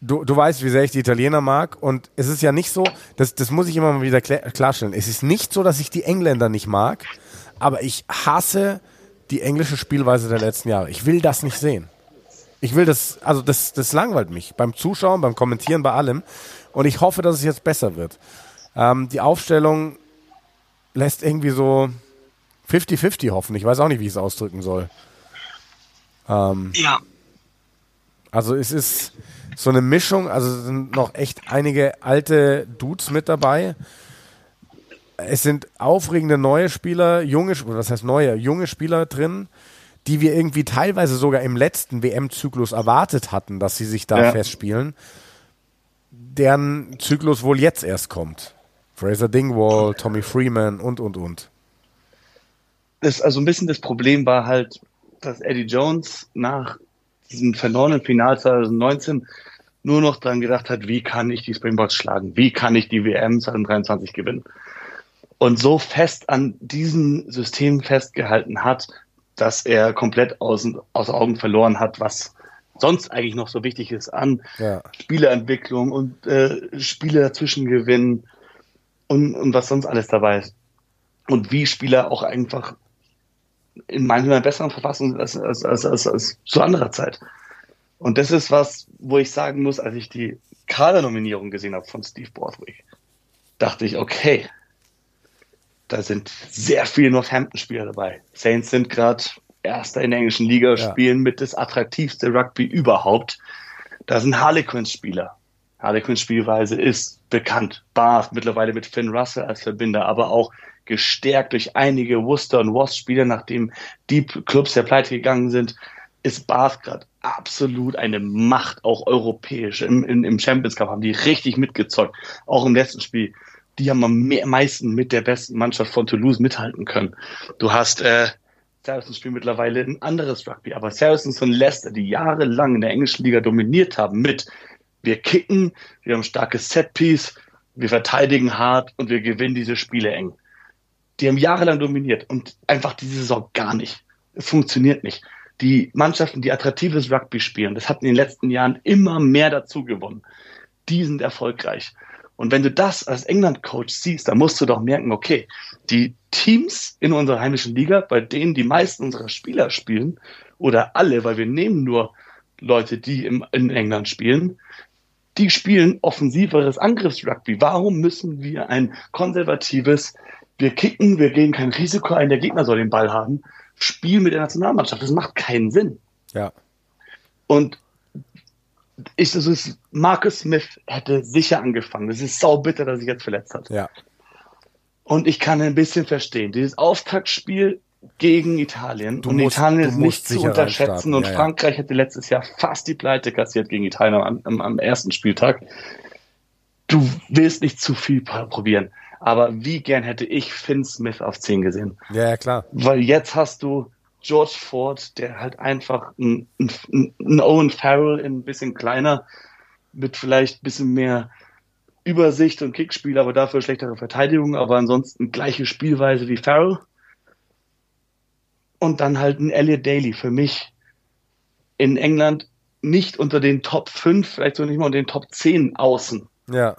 [SPEAKER 1] du, du weißt, wie sehr ich die Italiener mag. Und es ist ja nicht so, das, das muss ich immer mal wieder klarstellen. Es ist nicht so, dass ich die Engländer nicht mag, aber ich hasse die englische Spielweise der letzten Jahre. Ich will das nicht sehen. Ich will das, also das, das langweilt mich beim Zuschauen, beim Kommentieren, bei allem. Und ich hoffe, dass es jetzt besser wird. Ähm, die Aufstellung lässt irgendwie so 50-50 hoffen. Ich weiß auch nicht, wie ich es ausdrücken soll.
[SPEAKER 2] Ähm, ja.
[SPEAKER 1] Also es ist so eine Mischung, also sind noch echt einige alte Dudes mit dabei. Es sind aufregende neue Spieler, junge, was heißt neue, junge Spieler drin, die wir irgendwie teilweise sogar im letzten WM-Zyklus erwartet hatten, dass sie sich da ja. festspielen, deren Zyklus wohl jetzt erst kommt. Fraser Dingwall, Tommy Freeman und, und, und.
[SPEAKER 2] Das, also ein bisschen das Problem war halt, dass Eddie Jones nach diesem verlorenen Final 2019 nur noch daran gedacht hat, wie kann ich die Springboks schlagen? Wie kann ich die WM 2023 gewinnen? Und so fest an diesem System festgehalten hat, dass er komplett aus, aus Augen verloren hat, was sonst eigentlich noch so wichtig ist an ja. Spieleentwicklung und äh, Spiele dazwischen gewinnen und, und was sonst alles dabei ist. Und wie Spieler auch einfach in manchmal besseren Verfassung als, als, als, als, als zu anderer Zeit. Und das ist was, wo ich sagen muss, als ich die Kadernominierung gesehen habe von Steve Borthwick, dachte ich, okay, da sind sehr viele Northampton-Spieler dabei. Saints sind gerade Erster in der englischen Liga, ja. spielen mit das attraktivste Rugby überhaupt. Da sind Harlequins-Spieler. Harlequins Spielweise ist bekannt. Bath mittlerweile mit Finn Russell als Verbinder, aber auch gestärkt durch einige Worcester und Wasp Spieler, nachdem die Clubs der Pleite gegangen sind, ist Bath gerade absolut eine Macht, auch europäisch. Im, im, Im Champions Cup haben die richtig mitgezockt. Auch im letzten Spiel. Die haben am meisten mit der besten Mannschaft von Toulouse mithalten können. Du hast äh, Saracens spielen mittlerweile ein anderes Rugby, aber Saracens und Leicester, die jahrelang in der englischen Liga dominiert haben mit wir kicken, wir haben starkes Setpiece, wir verteidigen hart und wir gewinnen diese Spiele eng. Die haben jahrelang dominiert und einfach diese Saison gar nicht. Es funktioniert nicht. Die Mannschaften, die attraktives Rugby spielen, das hat in den letzten Jahren immer mehr dazu gewonnen. Die sind erfolgreich. Und wenn du das als England-Coach siehst, dann musst du doch merken, okay, die Teams in unserer heimischen Liga, bei denen die meisten unserer Spieler spielen, oder alle, weil wir nehmen nur Leute, die im, in England spielen, die spielen offensiveres Angriffsrugby. Warum müssen wir ein konservatives, wir kicken, wir gehen kein Risiko ein, der Gegner soll den Ball haben, Spiel mit der Nationalmannschaft? Das macht keinen Sinn.
[SPEAKER 1] Ja.
[SPEAKER 2] Und ich, also Marcus Smith hätte sicher angefangen. Das ist sau bitter, dass er sich jetzt verletzt hat.
[SPEAKER 1] Ja.
[SPEAKER 2] Und ich kann ein bisschen verstehen. Dieses Auftaktspiel gegen Italien. Du und musst, Italien ist nicht zu unterschätzen. Und ja, Frankreich ja. hätte letztes Jahr fast die Pleite kassiert gegen Italien am, am, am ersten Spieltag. Du willst nicht zu viel probieren. Aber wie gern hätte ich Finn Smith auf 10 gesehen?
[SPEAKER 1] Ja, ja, klar.
[SPEAKER 2] Weil jetzt hast du George Ford, der halt einfach ein, ein, ein Owen Farrell ein bisschen kleiner, mit vielleicht ein bisschen mehr Übersicht und Kickspiel, aber dafür schlechtere Verteidigung, aber ansonsten gleiche Spielweise wie Farrell. Und dann halt ein Elliot Daly für mich in England nicht unter den Top 5, vielleicht so nicht mal unter den Top 10 außen.
[SPEAKER 1] Ja.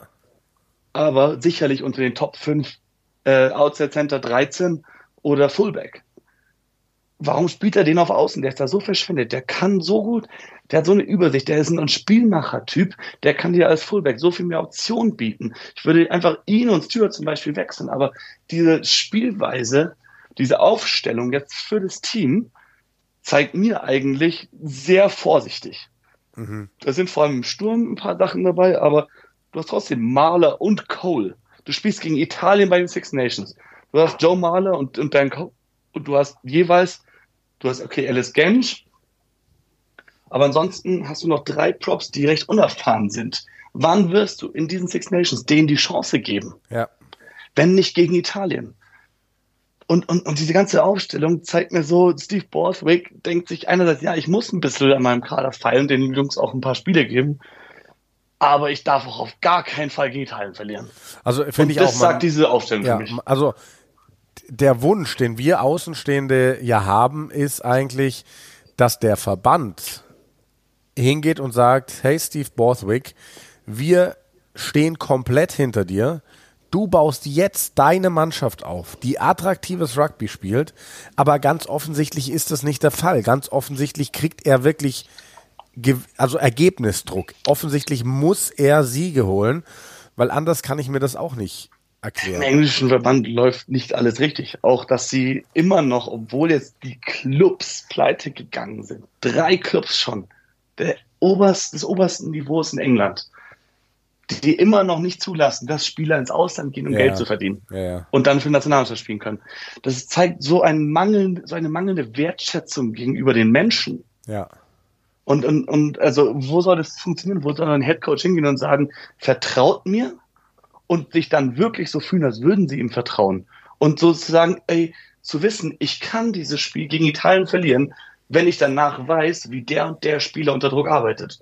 [SPEAKER 2] Aber sicherlich unter den Top 5 äh, Outside Center 13 oder Fullback. Warum spielt er den auf Außen? Der ist da so verschwindet. Der kann so gut, der hat so eine Übersicht. Der ist ein Spielmacher-Typ. Der kann dir als Fullback so viel mehr Optionen bieten. Ich würde einfach ihn und Stewart zum Beispiel wechseln. Aber diese Spielweise, diese Aufstellung jetzt für das Team, zeigt mir eigentlich sehr vorsichtig. Mhm. Da sind vor allem im Sturm ein paar Sachen dabei, aber du hast trotzdem Mahler und Cole. Du spielst gegen Italien bei den Six Nations. Du hast Joe Mahler und, und Dan Cole. Und du hast jeweils, du hast, okay, Alice Gensch. Aber ansonsten hast du noch drei Props, die recht unerfahren sind. Wann wirst du in diesen Six Nations denen die Chance geben?
[SPEAKER 1] Ja.
[SPEAKER 2] Wenn nicht gegen Italien. Und, und, und diese ganze Aufstellung zeigt mir so, Steve Borthwick denkt sich einerseits, ja, ich muss ein bisschen an meinem Kader feilen, den Jungs auch ein paar Spiele geben. Aber ich darf auch auf gar keinen Fall gegen Italien verlieren.
[SPEAKER 1] Also finde ich
[SPEAKER 2] das
[SPEAKER 1] auch. Das
[SPEAKER 2] sagt diese Aufstellung
[SPEAKER 1] ja,
[SPEAKER 2] für mich.
[SPEAKER 1] Also der Wunsch, den wir Außenstehende ja haben, ist eigentlich, dass der Verband hingeht und sagt, hey Steve Borthwick, wir stehen komplett hinter dir. Du baust jetzt deine Mannschaft auf, die attraktives Rugby spielt, aber ganz offensichtlich ist das nicht der Fall. Ganz offensichtlich kriegt er wirklich also Ergebnisdruck. Offensichtlich muss er Siege holen, weil anders kann ich mir das auch nicht erklären.
[SPEAKER 2] Im englischen Verband läuft nicht alles richtig. Auch, dass sie immer noch, obwohl jetzt die Clubs pleite gegangen sind, drei Clubs schon, der oberst, des obersten Niveaus in England, die immer noch nicht zulassen, dass Spieler ins Ausland gehen, um ja, Geld zu verdienen
[SPEAKER 1] ja.
[SPEAKER 2] und dann für Nationalmannschaft spielen können. Das zeigt so, ein Mangel, so eine mangelnde Wertschätzung gegenüber den Menschen.
[SPEAKER 1] Ja.
[SPEAKER 2] Und, und, und also, wo soll das funktionieren? Wo soll ein Headcoach hingehen und sagen, vertraut mir und sich dann wirklich so fühlen, als würden sie ihm vertrauen. Und sozusagen, ey, zu wissen, ich kann dieses Spiel gegen Italien verlieren, wenn ich danach weiß, wie der und der Spieler unter Druck arbeitet.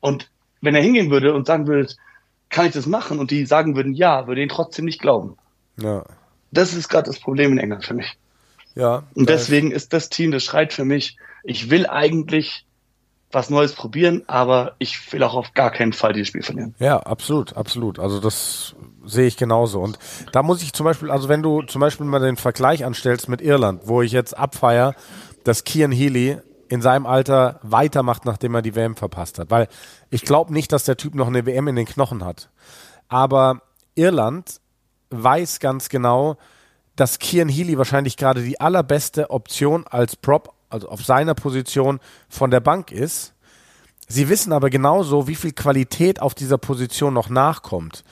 [SPEAKER 2] Und wenn er hingehen würde und sagen würde, kann ich das machen? Und die sagen würden, ja, würde ihn trotzdem nicht glauben.
[SPEAKER 1] Ja.
[SPEAKER 2] Das ist gerade das Problem in England für mich.
[SPEAKER 1] Ja.
[SPEAKER 2] Und deswegen ist das Team, das schreit für mich, ich will eigentlich was Neues probieren, aber ich will auch auf gar keinen Fall dieses Spiel verlieren.
[SPEAKER 1] Ja, absolut, absolut. Also das sehe ich genauso. Und da muss ich zum Beispiel, also wenn du zum Beispiel mal den Vergleich anstellst mit Irland, wo ich jetzt abfeier, dass Kian Healy in seinem Alter weitermacht, nachdem er die WM verpasst hat. Weil ich glaube nicht, dass der Typ noch eine WM in den Knochen hat. Aber Irland weiß ganz genau, dass Kian Healy wahrscheinlich gerade die allerbeste Option als Prop, also auf seiner Position von der Bank ist. Sie wissen aber genauso, wie viel Qualität auf dieser Position noch nachkommt.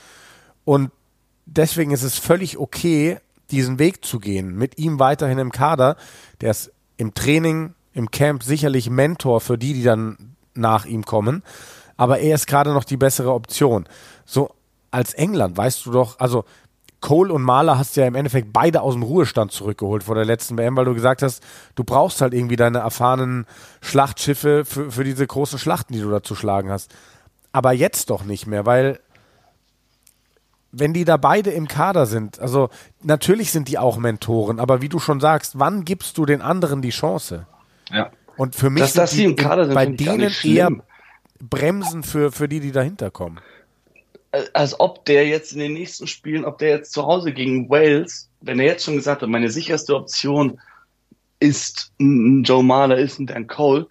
[SPEAKER 1] Und deswegen ist es völlig okay, diesen Weg zu gehen, mit ihm weiterhin im Kader. Der ist im Training im Camp sicherlich Mentor für die, die dann nach ihm kommen. Aber er ist gerade noch die bessere Option. So als England weißt du doch, also Cole und Mahler hast ja im Endeffekt beide aus dem Ruhestand zurückgeholt vor der letzten WM, weil du gesagt hast, du brauchst halt irgendwie deine erfahrenen Schlachtschiffe für, für diese großen Schlachten, die du da zu schlagen hast. Aber jetzt doch nicht mehr, weil wenn die da beide im Kader sind, also natürlich sind die auch Mentoren, aber wie du schon sagst, wann gibst du den anderen die Chance?
[SPEAKER 2] Ja.
[SPEAKER 1] Und für mich
[SPEAKER 2] dass, dass die im Kader sind,
[SPEAKER 1] bei denen eher Bremsen für, für die, die dahinter kommen.
[SPEAKER 2] Als ob der jetzt in den nächsten Spielen, ob der jetzt zu Hause gegen Wales, wenn er jetzt schon gesagt hat, meine sicherste Option ist ein Joe Mahler, ist ein Dan Cole,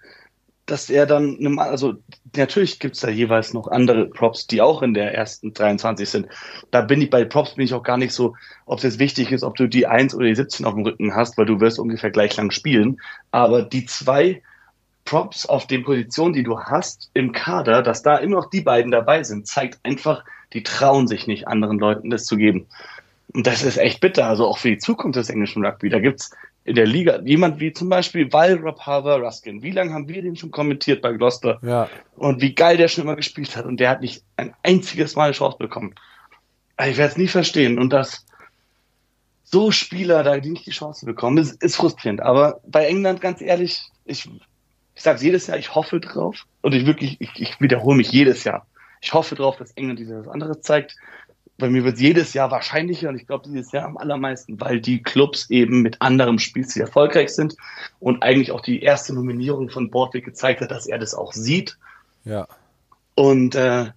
[SPEAKER 2] dass er dann, also natürlich gibt's da jeweils noch andere Props, die auch in der ersten 23 sind. Da bin ich bei Props bin ich auch gar nicht so, ob es jetzt wichtig ist, ob du die 1 oder die 17 auf dem Rücken hast, weil du wirst ungefähr gleich lang spielen. Aber die zwei Props auf den Positionen, die du hast im Kader, dass da immer noch die beiden dabei sind, zeigt einfach, die trauen sich nicht, anderen Leuten das zu geben. Und das ist echt bitter, also auch für die Zukunft des englischen Rugby. Da gibt's in der Liga jemand wie zum Beispiel Val Harver Ruskin. Wie lange haben wir den schon kommentiert bei Gloucester?
[SPEAKER 1] Ja.
[SPEAKER 2] Und wie geil der schon immer gespielt hat. Und der hat nicht ein einziges Mal eine Chance bekommen. Also ich werde es nie verstehen. Und das so Spieler, da die nicht die Chance bekommen, ist, ist frustrierend. Aber bei England, ganz ehrlich, ich, ich sage jedes Jahr, ich hoffe drauf. Und ich wirklich, ich, ich wiederhole mich jedes Jahr. Ich hoffe drauf, dass England dieses andere zeigt. Bei mir wird es jedes Jahr wahrscheinlicher und ich glaube dieses Jahr am allermeisten, weil die Clubs eben mit anderem Spielstil erfolgreich sind und eigentlich auch die erste Nominierung von Bordweg gezeigt hat, dass er das auch sieht.
[SPEAKER 1] Ja.
[SPEAKER 2] Und äh,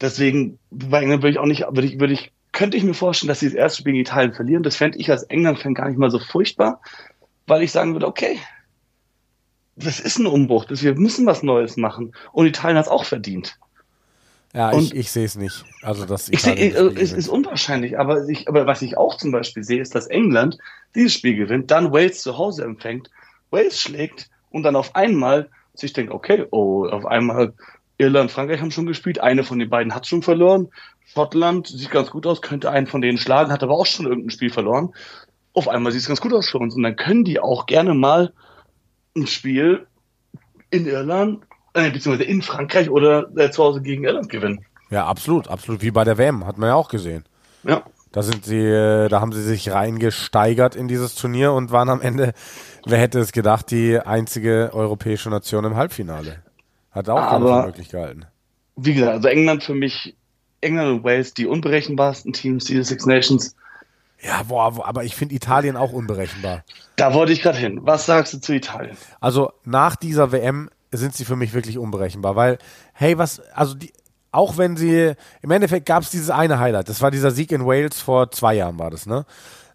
[SPEAKER 2] deswegen, bei England würde ich auch nicht, würde ich, würde ich könnte ich mir vorstellen, dass sie das erste Spiel gegen Italien verlieren. Das fände ich als England-Fan gar nicht mal so furchtbar, weil ich sagen würde, okay, das ist ein Umbruch, das, wir müssen was Neues machen. Und Italien hat es auch verdient.
[SPEAKER 1] Ja, und ich, ich sehe es nicht. Also das
[SPEAKER 2] ich sehe, äh, es ist unwahrscheinlich, aber, ich, aber was ich auch zum Beispiel sehe, ist, dass England dieses Spiel gewinnt, dann Wales zu Hause empfängt, Wales schlägt und dann auf einmal sich denkt, okay, oh, auf einmal Irland, Frankreich haben schon gespielt, eine von den beiden hat schon verloren, Schottland sieht ganz gut aus, könnte einen von denen schlagen, hat aber auch schon irgendein Spiel verloren. Auf einmal sieht es ganz gut aus für uns. Und dann können die auch gerne mal ein Spiel in Irland, äh, beziehungsweise in Frankreich oder äh, zu Hause gegen Irland gewinnen.
[SPEAKER 1] Ja, absolut, absolut. Wie bei der WM, hat man ja auch gesehen.
[SPEAKER 2] Ja.
[SPEAKER 1] Da sind sie, äh, da haben sie sich reingesteigert in dieses Turnier und waren am Ende, wer hätte es gedacht, die einzige europäische Nation im Halbfinale. Hat auch
[SPEAKER 2] aber,
[SPEAKER 1] möglich gehalten.
[SPEAKER 2] Wie gesagt, also England für mich England und Wales die unberechenbarsten Teams diese Six Nations.
[SPEAKER 1] Ja, boah, aber ich finde Italien auch unberechenbar.
[SPEAKER 2] Da wollte ich gerade hin. Was sagst du zu Italien?
[SPEAKER 1] Also nach dieser WM sind sie für mich wirklich unberechenbar, weil, hey, was, also die, auch wenn sie, im Endeffekt gab es dieses eine Highlight, das war dieser Sieg in Wales vor zwei Jahren war das, ne?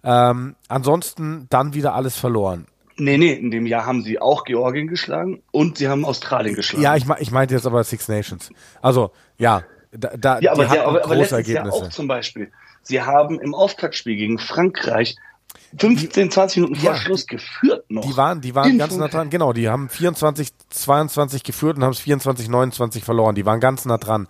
[SPEAKER 1] Ähm, ansonsten dann wieder alles verloren.
[SPEAKER 2] Nee, nee, in dem Jahr haben sie auch Georgien geschlagen und sie haben Australien geschlagen.
[SPEAKER 1] Ja, ich, ich meinte jetzt aber Six Nations. Also, ja, da, da,
[SPEAKER 2] ja, aber, die aber, aber letztes Jahr auch zum Beispiel. Sie haben im Auftaktspiel gegen Frankreich 15, 20 Minuten vor ja, Schluss geführt noch.
[SPEAKER 1] Die waren, die waren ganz nah dran. Genau, die haben 24, 22 geführt und haben es 24, 29 verloren. Die waren ganz nah dran.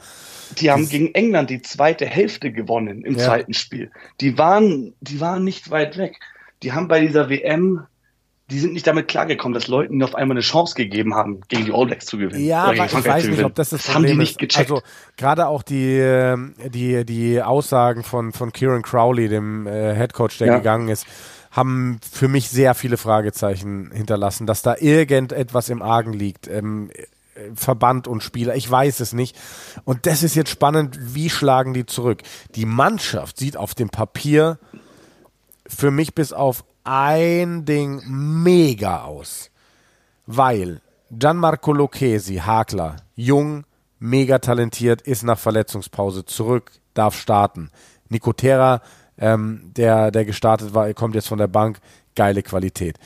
[SPEAKER 2] Die haben gegen England die zweite Hälfte gewonnen im ja. zweiten Spiel. Die waren, die waren nicht weit weg. Die haben bei dieser WM die sind nicht damit klargekommen, dass Leuten auf einmal eine Chance gegeben haben, gegen die All Blacks zu gewinnen.
[SPEAKER 1] Ja, aber ich weiß nicht, ob das das, das
[SPEAKER 2] haben die nicht gecheckt.
[SPEAKER 1] Also gerade auch die, ähm, die, die Aussagen von, von Kieran Crowley, dem äh, Head Coach, der ja. gegangen ist, haben für mich sehr viele Fragezeichen hinterlassen, dass da irgendetwas im Argen liegt. Ähm, Verband und Spieler, ich weiß es nicht. Und das ist jetzt spannend, wie schlagen die zurück? Die Mannschaft sieht auf dem Papier für mich bis auf ein Ding mega aus. Weil Gianmarco Lucchesi, Hakler, jung, mega talentiert, ist nach Verletzungspause zurück, darf starten. Nicotera, ähm, der, der gestartet war, kommt jetzt von der Bank, geile Qualität.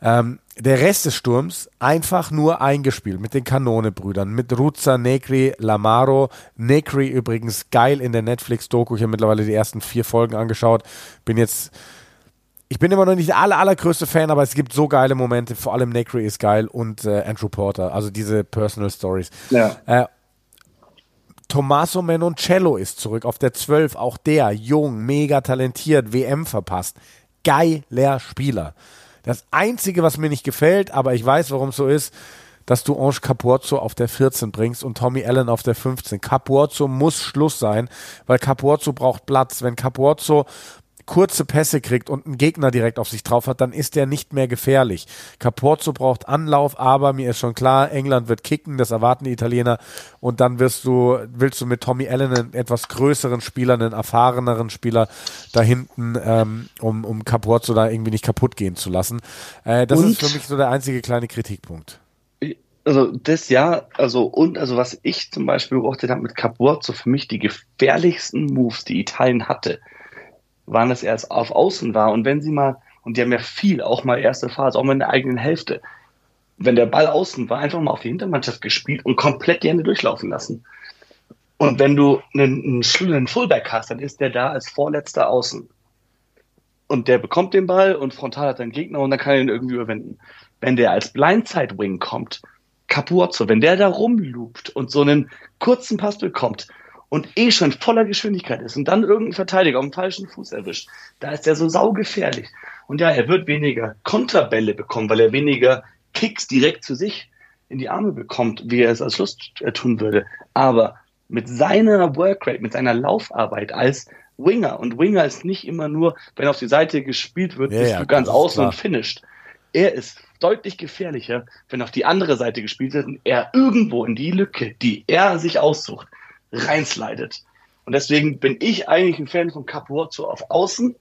[SPEAKER 1] Ähm, der Rest des Sturms einfach nur eingespielt mit den Kanonenbrüdern, mit Ruzza, Negri, Lamaro. Negri übrigens geil in der Netflix-Doku. Ich habe mittlerweile die ersten vier Folgen angeschaut. Bin jetzt ich bin immer noch nicht der aller, allergrößte Fan, aber es gibt so geile Momente, vor allem Necri ist geil und äh, Andrew Porter, also diese Personal Stories.
[SPEAKER 2] Ja. Äh,
[SPEAKER 1] Tommaso Menoncello ist zurück auf der 12, auch der, jung, mega talentiert, WM verpasst. Geiler Spieler. Das Einzige, was mir nicht gefällt, aber ich weiß, warum es so ist, dass du Ange Capuozzo auf der 14 bringst und Tommy Allen auf der 15. Capuozzo muss Schluss sein, weil Capuozzo braucht Platz. Wenn Capuozzo kurze Pässe kriegt und einen Gegner direkt auf sich drauf hat, dann ist der nicht mehr gefährlich. Capozzo braucht Anlauf, aber mir ist schon klar, England wird kicken, das erwarten die Italiener und dann wirst du, willst du mit Tommy Allen einen etwas größeren Spieler, einen erfahreneren Spieler da hinten, ähm, um, um Capozzo da irgendwie nicht kaputt gehen zu lassen. Äh, das und? ist für mich so der einzige kleine Kritikpunkt
[SPEAKER 2] also das ja, also und also was ich zum Beispiel beobachtet habe mit Capuzzo, für mich die gefährlichsten Moves, die Italien hatte, waren es erst auf Außen war. Und wenn sie mal, und die haben ja viel, auch mal erste Phase, auch mal in der eigenen Hälfte, wenn der Ball außen war, einfach mal auf die Hintermannschaft gespielt und komplett die Hände durchlaufen lassen. Und wenn du einen, einen Fullback hast, dann ist der da als vorletzter Außen. Und der bekommt den Ball und frontal hat einen Gegner und dann kann er ihn irgendwie überwinden. Wenn der als Blindside-Wing kommt, Capuozzo, wenn der da rumloopt und so einen kurzen Pass bekommt, und eh schon voller Geschwindigkeit ist und dann irgendein Verteidiger auf dem falschen Fuß erwischt, da ist er so saugefährlich. Und ja, er wird weniger Konterbälle bekommen, weil er weniger Kicks direkt zu sich in die Arme bekommt, wie er es als Schluss tun würde. Aber mit seiner Workrate, mit seiner Laufarbeit als Winger. Und Winger ist nicht immer nur, wenn auf die Seite gespielt wird, ja, bist ja, du ganz außen und finished. Er ist deutlich gefährlicher, wenn auf die andere Seite gespielt wird und er irgendwo in die Lücke, die er sich aussucht, reinslidet. Und deswegen bin ich eigentlich ein Fan von Capuozzo auf Außen.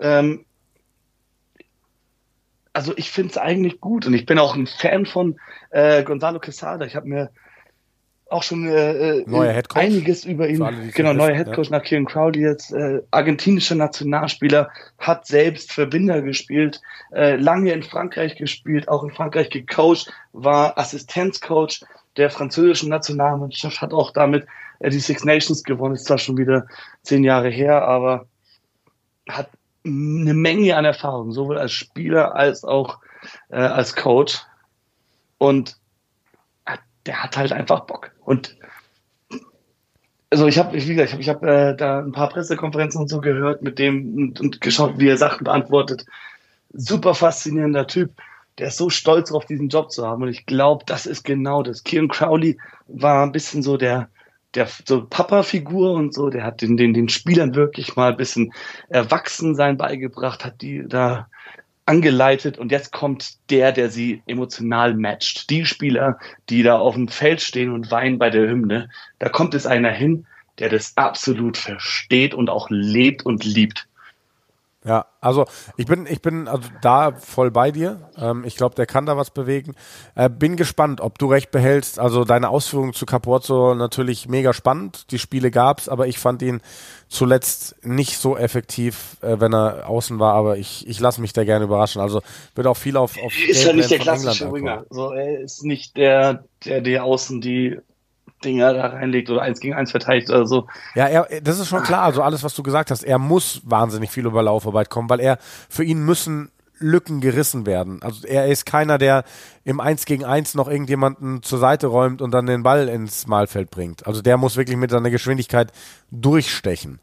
[SPEAKER 2] Ähm, also ich finde es eigentlich gut und ich bin auch ein Fan von äh, Gonzalo Quesada. Ich habe mir auch schon äh, äh einiges über ihn, genau, neuer Headcoach ja. nach Kieran Crowley jetzt, äh, argentinischer Nationalspieler, hat selbst Verbinder gespielt, äh, lange in Frankreich gespielt, auch in Frankreich gecoacht, war Assistenzcoach der französischen Nationalmannschaft, hat auch damit äh, die Six Nations gewonnen, ist zwar schon wieder zehn Jahre her, aber hat eine Menge an Erfahrung, sowohl als Spieler als auch äh, als Coach. Und der hat halt einfach Bock. Und also ich habe, wie gesagt, ich habe hab, äh, da ein paar Pressekonferenzen und so gehört mit dem und, und geschaut, wie er Sachen beantwortet. Super faszinierender Typ. Der ist so stolz darauf, diesen Job zu haben. Und ich glaube, das ist genau das. Kieran Crowley war ein bisschen so der, der so Papa-Figur und so, der hat den, den, den Spielern wirklich mal ein bisschen Erwachsensein beigebracht, hat die da angeleitet und jetzt kommt der, der sie emotional matcht. Die Spieler, die da auf dem Feld stehen und weinen bei der Hymne, da kommt es einer hin, der das absolut versteht und auch lebt und liebt.
[SPEAKER 1] Ja, also ich bin, ich bin also da voll bei dir. Ähm, ich glaube, der kann da was bewegen. Äh, bin gespannt, ob du recht behältst. Also deine Ausführungen zu Capozzo natürlich mega spannend. Die Spiele gab's, aber ich fand ihn zuletzt nicht so effektiv, äh, wenn er außen war. Aber ich, ich lasse mich da gerne überraschen. Also wird auch viel auf, auf
[SPEAKER 2] ist ja nicht der klassische Winger. So, er ist nicht der, der die Außen die Dinger da reinlegt oder eins gegen eins verteidigt oder so.
[SPEAKER 1] Ja, er, das ist schon klar. Also alles, was du gesagt hast, er muss wahnsinnig viel über Laufarbeit kommen, weil er für ihn müssen Lücken gerissen werden. Also er ist keiner, der im Eins gegen Eins noch irgendjemanden zur Seite räumt und dann den Ball ins Malfeld bringt. Also der muss wirklich mit seiner Geschwindigkeit durchstechen.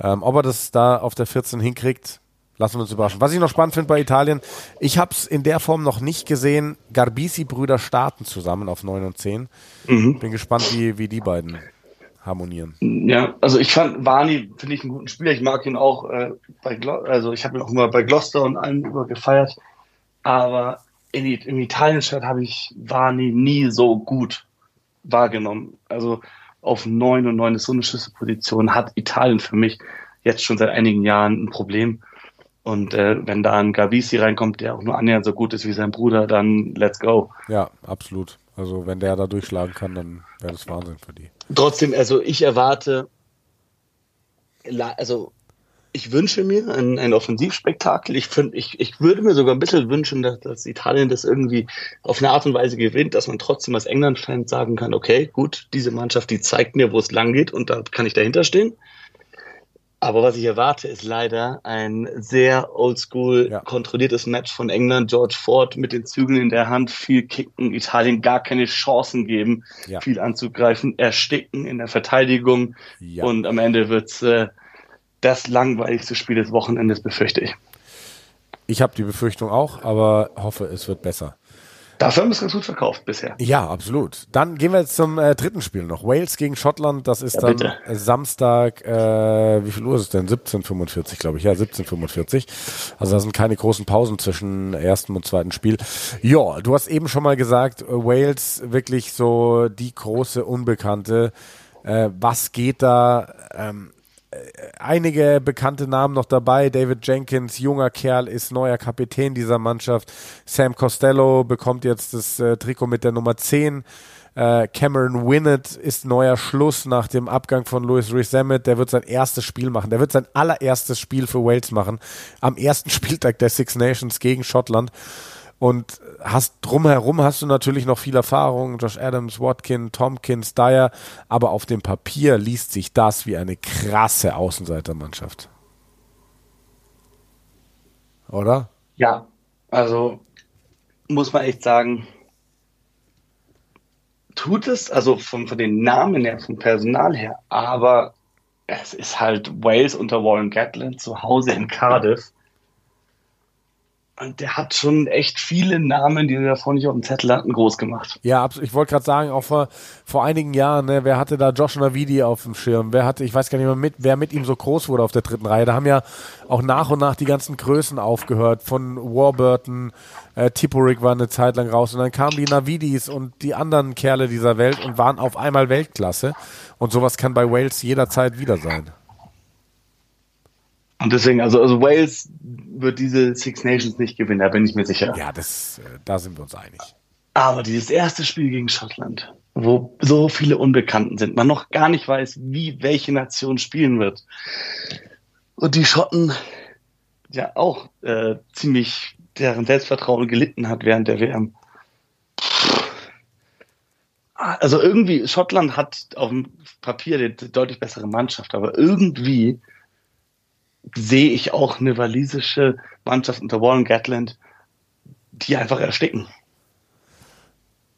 [SPEAKER 1] Ähm, ob er das da auf der 14 hinkriegt, Lassen wir uns überraschen. Was ich noch spannend finde bei Italien, ich habe es in der Form noch nicht gesehen. Garbisi-Brüder starten zusammen auf 9 und 10. Mhm. Bin gespannt, wie, wie die beiden harmonieren.
[SPEAKER 2] Ja, also ich fand Vani, finde ich einen guten Spieler. Ich mag ihn auch äh, bei Glo also ich habe ihn auch immer bei Gloucester und allen über gefeiert. Aber in, im Italien-Shirt habe ich Vani nie so gut wahrgenommen. Also auf 9 und 9 ist so eine Schlüsselposition hat Italien für mich jetzt schon seit einigen Jahren ein Problem. Und äh, wenn da ein Gavisi reinkommt, der auch nur annähernd so gut ist wie sein Bruder, dann let's go.
[SPEAKER 1] Ja, absolut. Also wenn der da durchschlagen kann, dann wäre das Wahnsinn für die.
[SPEAKER 2] Trotzdem, also ich erwarte, also ich wünsche mir ein, ein Offensivspektakel. Ich, find, ich, ich würde mir sogar ein bisschen wünschen, dass, dass Italien das irgendwie auf eine Art und Weise gewinnt, dass man trotzdem als England-Fan sagen kann, okay, gut, diese Mannschaft, die zeigt mir, wo es lang geht und da kann ich dahinter stehen. Aber was ich erwarte, ist leider ein sehr oldschool ja. kontrolliertes Match von England. George Ford mit den Zügeln in der Hand, viel kicken, Italien gar keine Chancen geben, ja. viel anzugreifen, ersticken in der Verteidigung. Ja. Und am Ende wird's äh, das langweiligste Spiel des Wochenendes, befürchte ich.
[SPEAKER 1] Ich habe die Befürchtung auch, aber hoffe, es wird besser.
[SPEAKER 2] Dafür haben wir es ganz gut verkauft bisher.
[SPEAKER 1] Ja, absolut. Dann gehen wir jetzt zum äh, dritten Spiel noch. Wales gegen Schottland, das ist ja, dann bitte. Samstag, äh, wie viel Uhr ist es denn? 17.45, glaube ich. Ja, 17.45. Also da sind keine großen Pausen zwischen ersten und zweiten Spiel. Ja, du hast eben schon mal gesagt, Wales wirklich so die große Unbekannte. Äh, was geht da? Ähm, einige bekannte Namen noch dabei. David Jenkins, junger Kerl, ist neuer Kapitän dieser Mannschaft. Sam Costello bekommt jetzt das äh, Trikot mit der Nummer 10. Äh, Cameron Winnett ist neuer Schluss nach dem Abgang von Louis Rees-Zammit. Der wird sein erstes Spiel machen. Der wird sein allererstes Spiel für Wales machen. Am ersten Spieltag der Six Nations gegen Schottland. Und hast drumherum hast du natürlich noch viel Erfahrung, Josh Adams, Watkin, Tompkins, Dyer, aber auf dem Papier liest sich das wie eine krasse Außenseitermannschaft. Oder?
[SPEAKER 2] Ja, also muss man echt sagen, tut es, also von, von den Namen her, vom Personal her, aber es ist halt Wales unter Warren Gatland zu Hause in Cardiff Und der hat schon echt viele Namen, die wir davor nicht auf dem Zettel hatten, groß gemacht.
[SPEAKER 1] Ja, ich wollte gerade sagen, auch vor, vor einigen Jahren, ne, wer hatte da Josh Navidi auf dem Schirm? Wer hatte, ich weiß gar nicht mehr, mit, wer mit ihm so groß wurde auf der dritten Reihe. Da haben ja auch nach und nach die ganzen Größen aufgehört. Von Warburton, äh, Tiporik war eine Zeit lang raus und dann kamen die Navidis und die anderen Kerle dieser Welt und waren auf einmal Weltklasse. Und sowas kann bei Wales jederzeit wieder sein.
[SPEAKER 2] Und deswegen, also, also Wales wird diese Six Nations nicht gewinnen, da bin ich mir sicher.
[SPEAKER 1] Ja, das, äh, da sind wir uns einig.
[SPEAKER 2] Aber dieses erste Spiel gegen Schottland, wo so viele Unbekannten sind, man noch gar nicht weiß, wie welche Nation spielen wird. Und die Schotten ja auch äh, ziemlich deren Selbstvertrauen gelitten hat während der WM. Also irgendwie, Schottland hat auf dem Papier eine deutlich bessere Mannschaft, aber irgendwie sehe ich auch eine walisische Mannschaft unter Warren Gatland, die einfach ersticken.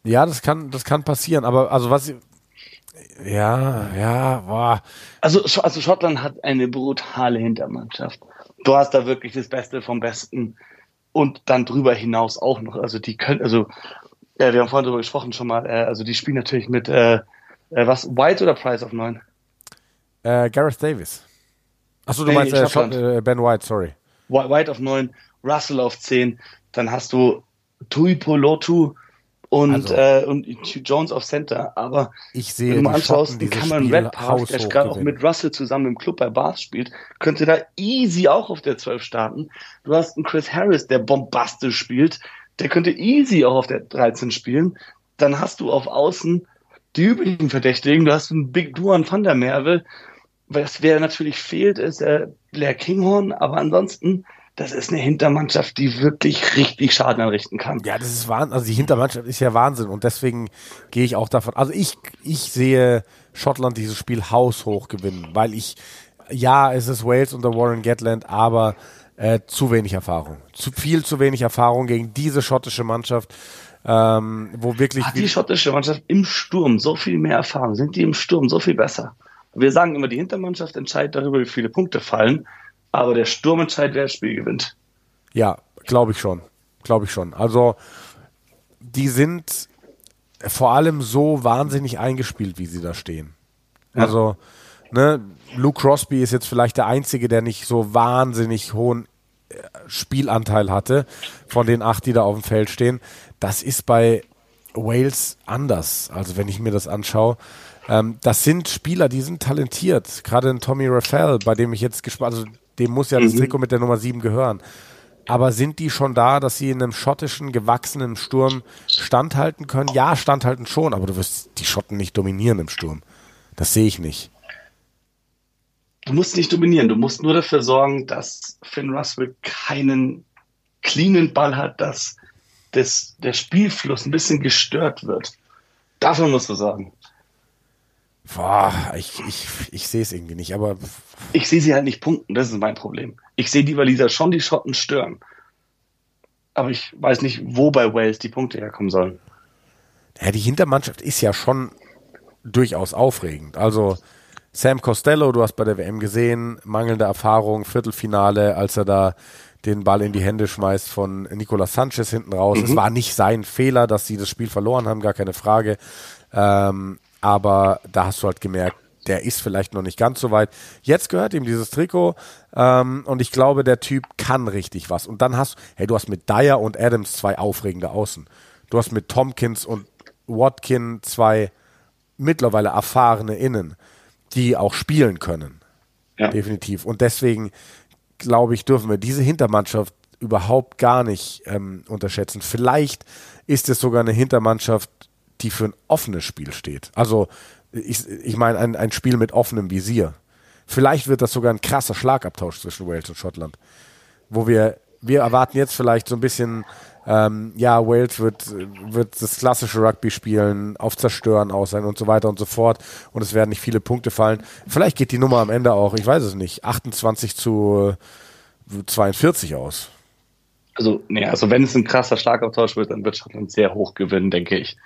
[SPEAKER 1] Ja, das kann, das kann passieren, aber also was ja, ja, boah.
[SPEAKER 2] Also, also Schottland hat eine brutale Hintermannschaft. Du hast da wirklich das Beste vom Besten und dann drüber hinaus auch noch. Also die können, also ja, wir haben vorhin darüber gesprochen schon mal. Äh, also die spielen natürlich mit äh, äh, was White oder Price auf neun?
[SPEAKER 1] Äh, Gareth Davis. Achso, du meinst äh, Shot, äh, Ben White, sorry.
[SPEAKER 2] White auf 9, Russell auf 10, dann hast du Tui Polotu und, also, äh, und Jones auf Center. Aber
[SPEAKER 1] ich sehe wenn du mal anschaust,
[SPEAKER 2] den Cameron Redpath, der gerade auch mit Russell zusammen im Club bei Bath spielt, könnte da easy auch auf der 12 starten. Du hast einen Chris Harris, der bombastisch spielt, der könnte easy auch auf der 13 spielen. Dann hast du auf Außen die üblichen Verdächtigen. Du hast einen Big Duan van der Merwe, was wer natürlich fehlt, ist äh, Blair Kinghorn, aber ansonsten, das ist eine Hintermannschaft, die wirklich richtig Schaden anrichten kann.
[SPEAKER 1] Ja, das ist Wahnsinn. Also die Hintermannschaft ist ja Wahnsinn und deswegen gehe ich auch davon. Also ich, ich sehe Schottland dieses Spiel haushoch gewinnen, weil ich, ja, es ist Wales unter Warren Gatland, aber äh, zu wenig Erfahrung. Zu viel zu wenig Erfahrung gegen diese schottische Mannschaft. Ähm, wo wirklich.
[SPEAKER 2] Hat die schottische Mannschaft im Sturm so viel mehr Erfahrung? Sind die im Sturm so viel besser? Wir sagen immer, die Hintermannschaft entscheidet darüber, wie viele Punkte fallen, aber der Sturm entscheidet, wer das Spiel gewinnt.
[SPEAKER 1] Ja, glaube ich schon. Glaube ich schon. Also, die sind vor allem so wahnsinnig eingespielt, wie sie da stehen. Ja. Also, ne, Luke Crosby ist jetzt vielleicht der Einzige, der nicht so wahnsinnig hohen äh, Spielanteil hatte von den acht, die da auf dem Feld stehen. Das ist bei Wales anders. Also wenn ich mir das anschaue, ähm, das sind Spieler, die sind talentiert. Gerade ein Tommy Raphael, bei dem ich jetzt gespannt, also dem muss ja das mhm. Trikot mit der Nummer 7 gehören. Aber sind die schon da, dass sie in einem schottischen, gewachsenen Sturm standhalten können? Ja, standhalten schon, aber du wirst die Schotten nicht dominieren im Sturm. Das sehe ich nicht.
[SPEAKER 2] Du musst nicht dominieren, du musst nur dafür sorgen, dass Finn Russell keinen cleanen Ball hat, dass das, der Spielfluss ein bisschen gestört wird. Dafür musst du sorgen.
[SPEAKER 1] Boah, ich, ich, ich sehe es irgendwie nicht, aber.
[SPEAKER 2] Ich sehe sie halt nicht punkten, das ist mein Problem. Ich sehe die Waliser schon die Schotten stören. Aber ich weiß nicht, wo bei Wales die Punkte herkommen sollen.
[SPEAKER 1] Ja, die Hintermannschaft ist ja schon durchaus aufregend. Also Sam Costello, du hast bei der WM gesehen, mangelnde Erfahrung, Viertelfinale, als er da den Ball in die Hände schmeißt von Nicolas Sanchez hinten raus. Mhm. Es war nicht sein Fehler, dass sie das Spiel verloren haben, gar keine Frage. Ähm, aber da hast du halt gemerkt, der ist vielleicht noch nicht ganz so weit. Jetzt gehört ihm dieses Trikot ähm, und ich glaube, der Typ kann richtig was. Und dann hast, hey, du hast mit Dyer und Adams zwei aufregende Außen. Du hast mit Tompkins und Watkin zwei mittlerweile erfahrene Innen, die auch spielen können. Ja. Definitiv. Und deswegen glaube ich, dürfen wir diese Hintermannschaft überhaupt gar nicht ähm, unterschätzen. Vielleicht ist es sogar eine Hintermannschaft, die für ein offenes Spiel steht. Also ich, ich meine ein, ein Spiel mit offenem Visier. Vielleicht wird das sogar ein krasser Schlagabtausch zwischen Wales und Schottland, wo wir wir erwarten jetzt vielleicht so ein bisschen, ähm, ja, Wales wird, wird das klassische Rugby spielen, auf Zerstören aus sein und so weiter und so fort. Und es werden nicht viele Punkte fallen. Vielleicht geht die Nummer am Ende auch, ich weiß es nicht, 28 zu 42 aus.
[SPEAKER 2] Also, nee, also wenn es ein krasser Schlagabtausch wird, dann wird Schottland sehr hoch gewinnen, denke ich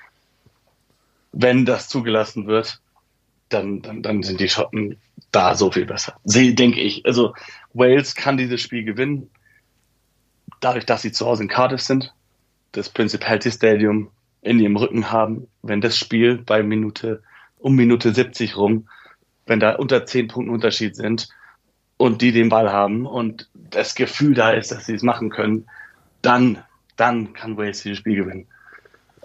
[SPEAKER 2] wenn das zugelassen wird, dann, dann, dann sind die Schotten da so viel besser. Sie, denke ich. Also Wales kann dieses Spiel gewinnen. dadurch, dass sie zu Hause in Cardiff sind, das Principality Stadium in ihrem Rücken haben, wenn das Spiel bei Minute um Minute 70 rum, wenn da unter 10 Punkten Unterschied sind und die den Ball haben und das Gefühl da ist, dass sie es machen können, dann, dann kann Wales dieses Spiel gewinnen.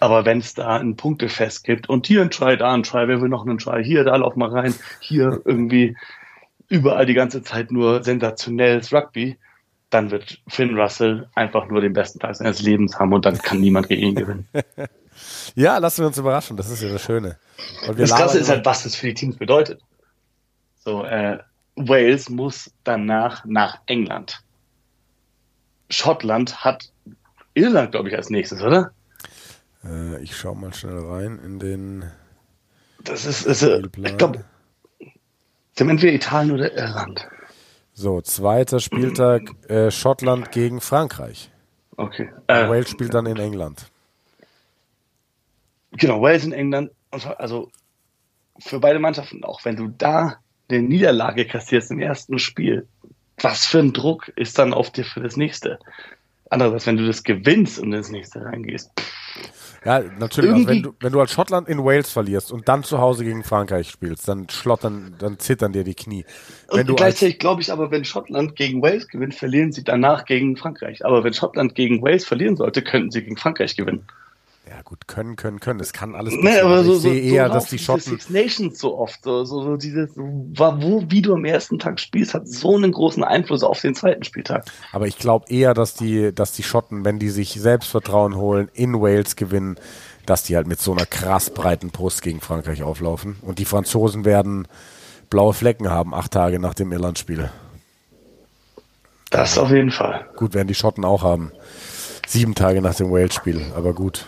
[SPEAKER 2] Aber wenn es da ein Punktefest gibt und hier ein Try, da ein Try, wer will noch einen Try, hier, da lauf mal rein, hier irgendwie überall die ganze Zeit nur sensationelles Rugby, dann wird Finn Russell einfach nur den besten Tag seines Lebens haben und dann kann niemand gegen ihn gewinnen.
[SPEAKER 1] ja, lassen wir uns überraschen, das ist ja das Schöne.
[SPEAKER 2] das Krasse ist halt, was das für die Teams bedeutet. So, äh, Wales muss danach nach England. Schottland hat Irland, glaube ich, als nächstes, oder?
[SPEAKER 1] Äh, ich schaue mal schnell rein in den.
[SPEAKER 2] Das ist, ist äh, ich glaube, sind entweder Italien oder Irland.
[SPEAKER 1] So, zweiter Spieltag äh, Schottland gegen Frankreich.
[SPEAKER 2] Okay.
[SPEAKER 1] Äh, Wales spielt dann in England.
[SPEAKER 2] Genau, Wales in England. Also für beide Mannschaften, auch wenn du da eine Niederlage kassierst im ersten Spiel, was für ein Druck ist dann auf dir für das nächste? Andererseits, wenn du das gewinnst und ins nächste reingehst. Pff,
[SPEAKER 1] ja, natürlich. Also wenn, du, wenn du als Schottland in Wales verlierst und dann zu Hause gegen Frankreich spielst, dann schlottern, dann zittern dir die Knie.
[SPEAKER 2] Wenn und gleichzeitig glaube ich aber, wenn Schottland gegen Wales gewinnt, verlieren sie danach gegen Frankreich. Aber wenn Schottland gegen Wales verlieren sollte, könnten sie gegen Frankreich gewinnen.
[SPEAKER 1] Ja, gut, können, können, können. Es kann alles
[SPEAKER 2] passieren. Nee, aber so, ich sehe so, eher, so dass die Schotten. Six Nations so oft, so, so, so dieses, wo, wie du am ersten Tag spielst, hat so einen großen Einfluss auf den zweiten Spieltag.
[SPEAKER 1] Aber ich glaube eher, dass die, dass die Schotten, wenn die sich Selbstvertrauen holen, in Wales gewinnen, dass die halt mit so einer krass breiten Brust gegen Frankreich auflaufen. Und die Franzosen werden blaue Flecken haben, acht Tage nach dem Irlandspiel.
[SPEAKER 2] Das auf jeden Fall.
[SPEAKER 1] Gut, werden die Schotten auch haben. Sieben Tage nach dem Wales-Spiel, aber gut.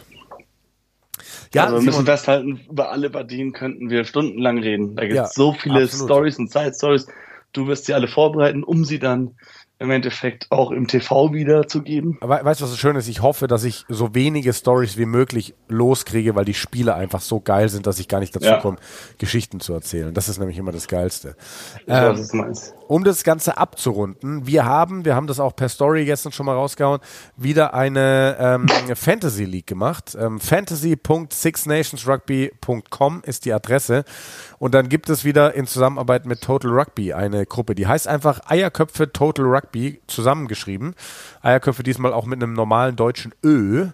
[SPEAKER 2] Ja, also wir müssen festhalten, über alle Partien könnten wir stundenlang reden. Da gibt es ja, so viele Stories und Side-Stories. Du wirst sie alle vorbereiten, um sie dann im Endeffekt auch im TV wiederzugeben.
[SPEAKER 1] Aber weißt du, was so schön ist? Ich hoffe, dass ich so wenige Stories wie möglich loskriege, weil die Spiele einfach so geil sind, dass ich gar nicht dazu ja. komme, Geschichten zu erzählen. Das ist nämlich immer das Geilste. Ähm, das um das Ganze abzurunden, wir haben, wir haben das auch per Story gestern schon mal rausgehauen, wieder eine ähm, Fantasy League gemacht. Ähm, fantasy.sixnationsrugby.com ist die Adresse. Und dann gibt es wieder in Zusammenarbeit mit Total Rugby eine Gruppe, die heißt einfach Eierköpfe Total Rugby zusammengeschrieben. Eierköpfe diesmal auch mit einem normalen deutschen Ö.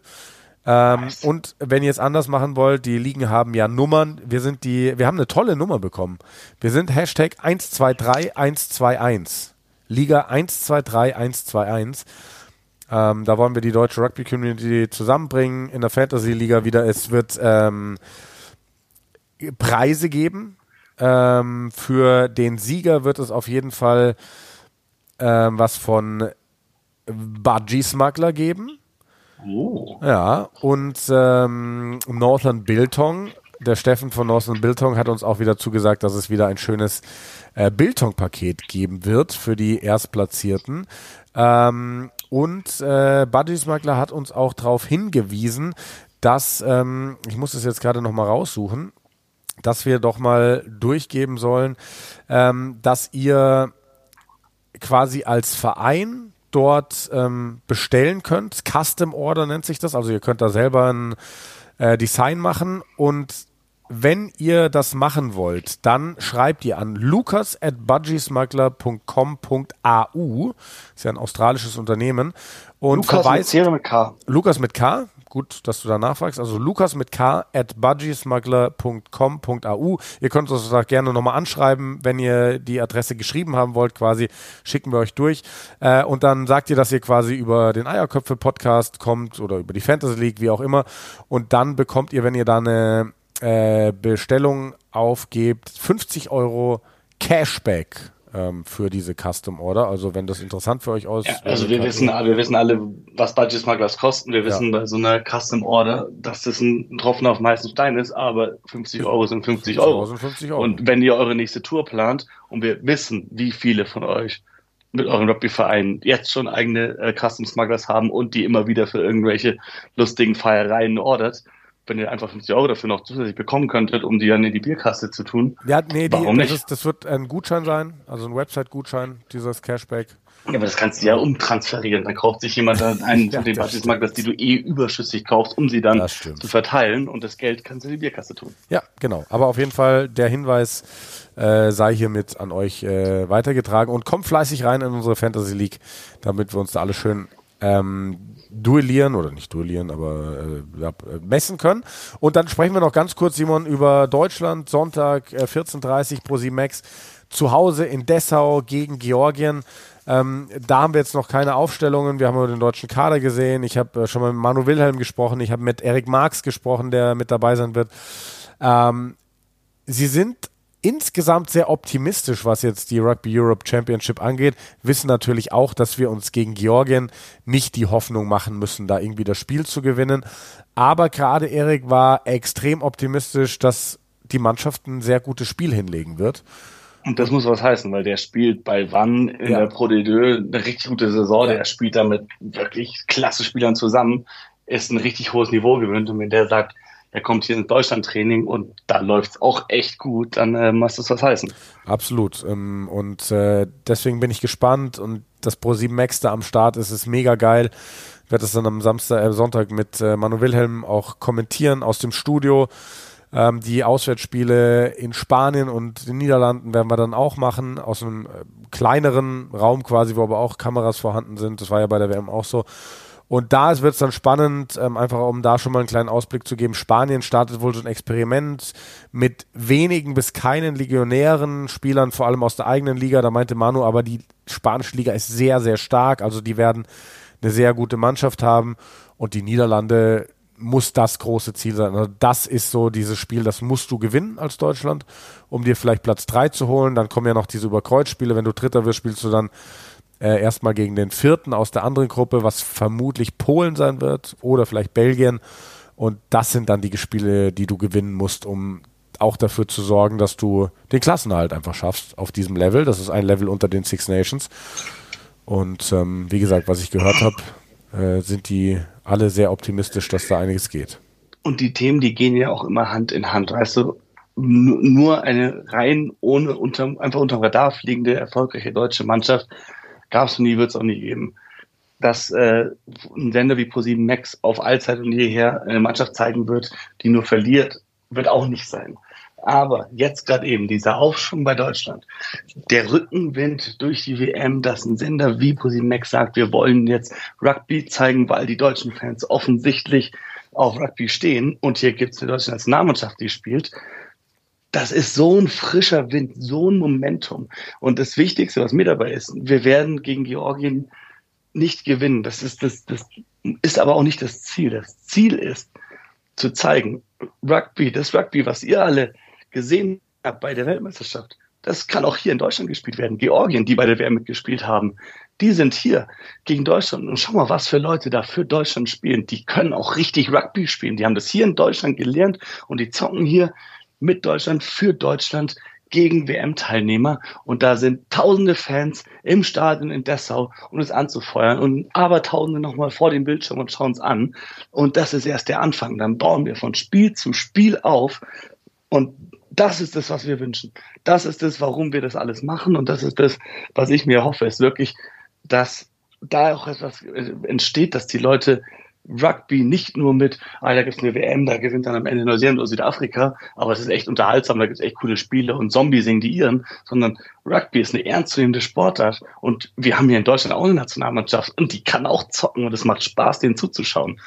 [SPEAKER 1] Ähm, und wenn ihr es anders machen wollt, die Ligen haben ja Nummern. Wir sind die, wir haben eine tolle Nummer bekommen. Wir sind Hashtag 123121. Liga 123121. Ähm, da wollen wir die deutsche Rugby Community zusammenbringen in der Fantasy Liga wieder. Es wird ähm, Preise geben. Ähm, für den Sieger wird es auf jeden Fall ähm, was von Budgie Smuggler geben. Oh. Ja, und ähm, Northern Biltong, der Steffen von Northern Biltong hat uns auch wieder zugesagt, dass es wieder ein schönes äh, Biltong-Paket geben wird für die Erstplatzierten. Ähm, und äh, Budgie Smuggler hat uns auch darauf hingewiesen, dass, ähm, ich muss es jetzt gerade nochmal raussuchen, dass wir doch mal durchgeben sollen, ähm, dass ihr quasi als Verein dort ähm, bestellen könnt. Custom Order nennt sich das. Also ihr könnt da selber ein äh, Design machen und wenn ihr das machen wollt, dann schreibt ihr an lukas at budgiesmuggler.com.au. Ist ja ein australisches Unternehmen. Und
[SPEAKER 2] Lukas verweist, mit K.
[SPEAKER 1] Lukas mit K, gut, dass du da nachfragst. Also Lukas mit K at budgiesmuggler.com.au. Ihr könnt uns das gerne nochmal anschreiben, wenn ihr die Adresse geschrieben haben wollt, quasi schicken wir euch durch. Äh, und dann sagt ihr, dass ihr quasi über den Eierköpfe-Podcast kommt oder über die Fantasy League, wie auch immer. Und dann bekommt ihr, wenn ihr da eine äh, Bestellung aufgebt, 50 Euro Cashback ähm, für diese Custom Order. Also wenn das interessant für euch aus. Ja,
[SPEAKER 2] also wir wissen, wir wissen alle, was Budget Smugglers kosten. Wir wissen ja. bei so einer Custom Order, dass das ein Tropfen auf dem heißen Stein ist, aber 50 Euro sind 50 Euro. Sind 50 Euro. Und wenn ihr eure nächste Tour plant und wir wissen, wie viele von euch mit euren Rugby-Vereinen jetzt schon eigene äh, Custom Smugglers haben und die immer wieder für irgendwelche lustigen Feiereien ordert, wenn ihr einfach 50 Euro dafür noch zusätzlich bekommen könntet, um die dann in die Bierkasse zu tun.
[SPEAKER 1] Ja, nee, die, Warum nicht? Das, ist, das wird ein Gutschein sein, also ein Website-Gutschein, dieses Cashback.
[SPEAKER 2] Ja, aber das kannst du ja umtransferieren. Dann kauft sich jemand dann einen ja, von den Basismarkt, dass die du eh überschüssig kaufst, um sie dann zu verteilen und das Geld kannst du in die Bierkasse tun.
[SPEAKER 1] Ja, genau. Aber auf jeden Fall der Hinweis äh, sei hiermit an euch äh, weitergetragen und kommt fleißig rein in unsere Fantasy League, damit wir uns da alle schön ähm, duellieren oder nicht duellieren, aber äh, ja, messen können. Und dann sprechen wir noch ganz kurz, Simon, über Deutschland, Sonntag äh, 14.30 Pro 7 Max zu Hause in Dessau gegen Georgien. Ähm, da haben wir jetzt noch keine Aufstellungen. Wir haben über den deutschen Kader gesehen. Ich habe äh, schon mal mit Manu Wilhelm gesprochen. Ich habe mit Erik Marx gesprochen, der mit dabei sein wird. Ähm, sie sind insgesamt sehr optimistisch, was jetzt die Rugby Europe Championship angeht. Wissen natürlich auch, dass wir uns gegen Georgien nicht die Hoffnung machen müssen, da irgendwie das Spiel zu gewinnen. Aber gerade Erik war extrem optimistisch, dass die Mannschaft ein sehr gutes Spiel hinlegen wird.
[SPEAKER 2] Und das muss was heißen, weil der spielt bei Wann in ja. der Pro D2 eine richtig gute Saison. Der spielt da mit wirklich klasse Spielern zusammen, ist ein richtig hohes Niveau gewöhnt. Und wenn der sagt, er kommt hier ins Deutschland-Training und da läuft es auch echt gut, dann äh, muss das was heißen.
[SPEAKER 1] Absolut. Ähm, und äh, deswegen bin ich gespannt und das Pro 7 Max da am Start ist, ist mega geil. Ich werde das dann am Samstag, äh, Sonntag mit äh, Manu Wilhelm auch kommentieren aus dem Studio. Ähm, die Auswärtsspiele in Spanien und den Niederlanden werden wir dann auch machen, aus einem äh, kleineren Raum quasi, wo aber auch Kameras vorhanden sind. Das war ja bei der WM auch so. Und da wird es dann spannend, ähm, einfach um da schon mal einen kleinen Ausblick zu geben. Spanien startet wohl so ein Experiment mit wenigen bis keinen Legionären, Spielern, vor allem aus der eigenen Liga. Da meinte Manu, aber die spanische Liga ist sehr, sehr stark. Also die werden eine sehr gute Mannschaft haben. Und die Niederlande muss das große Ziel sein. Also das ist so dieses Spiel, das musst du gewinnen als Deutschland, um dir vielleicht Platz 3 zu holen. Dann kommen ja noch diese Überkreuzspiele. Wenn du Dritter wirst, spielst du dann äh, erstmal gegen den Vierten aus der anderen Gruppe, was vermutlich Polen sein wird oder vielleicht Belgien. Und das sind dann die Spiele, die du gewinnen musst, um auch dafür zu sorgen, dass du den Klassenhalt einfach schaffst auf diesem Level. Das ist ein Level unter den Six Nations. Und ähm, wie gesagt, was ich gehört habe, äh, sind die alle sehr optimistisch, dass da einiges geht.
[SPEAKER 2] Und die Themen, die gehen ja auch immer Hand in Hand. Weißt du, nur eine rein ohne unter, einfach unterm Radar fliegende erfolgreiche deutsche Mannschaft gab es nie, wird es auch nie geben. Dass äh, ein Sender wie ProSieben Max auf Allzeit und jeher eine Mannschaft zeigen wird, die nur verliert, wird auch nicht sein. Aber jetzt gerade eben dieser Aufschwung bei Deutschland, der Rückenwind durch die WM, dass ein Sender wie Max sagt, wir wollen jetzt Rugby zeigen, weil die deutschen Fans offensichtlich auf Rugby stehen und hier gibt es eine deutsche Nationalmannschaft, die spielt. Das ist so ein frischer Wind, so ein Momentum. Und das Wichtigste, was mir dabei ist, wir werden gegen Georgien nicht gewinnen. Das ist, das, das ist aber auch nicht das Ziel. Das Ziel ist, zu zeigen, Rugby, das Rugby, was ihr alle gesehen habe bei der Weltmeisterschaft. Das kann auch hier in Deutschland gespielt werden. Georgien, die bei der WM mitgespielt haben, die sind hier gegen Deutschland. Und schau mal, was für Leute da für Deutschland spielen. Die können auch richtig Rugby spielen. Die haben das hier in Deutschland gelernt und die zocken hier mit Deutschland für Deutschland gegen WM-Teilnehmer. Und da sind tausende Fans im Stadion in Dessau, um es anzufeuern. Und aber tausende nochmal vor dem Bildschirm und schauen es an. Und das ist erst der Anfang. Dann bauen wir von Spiel zu Spiel auf. Und das ist das, was wir wünschen. Das ist das, warum wir das alles machen. Und das ist das, was ich mir hoffe, ist wirklich, dass da auch etwas entsteht, dass die Leute Rugby nicht nur mit, ah, da gibt's eine WM, da gewinnt dann am Ende Neuseeland oder Südafrika, aber es ist echt unterhaltsam, da gibt's echt coole Spiele und Zombie singen die ihren, sondern Rugby ist eine ernstzunehmende Sportart und wir haben hier in Deutschland auch eine Nationalmannschaft und die kann auch zocken und es macht Spaß, denen zuzuschauen.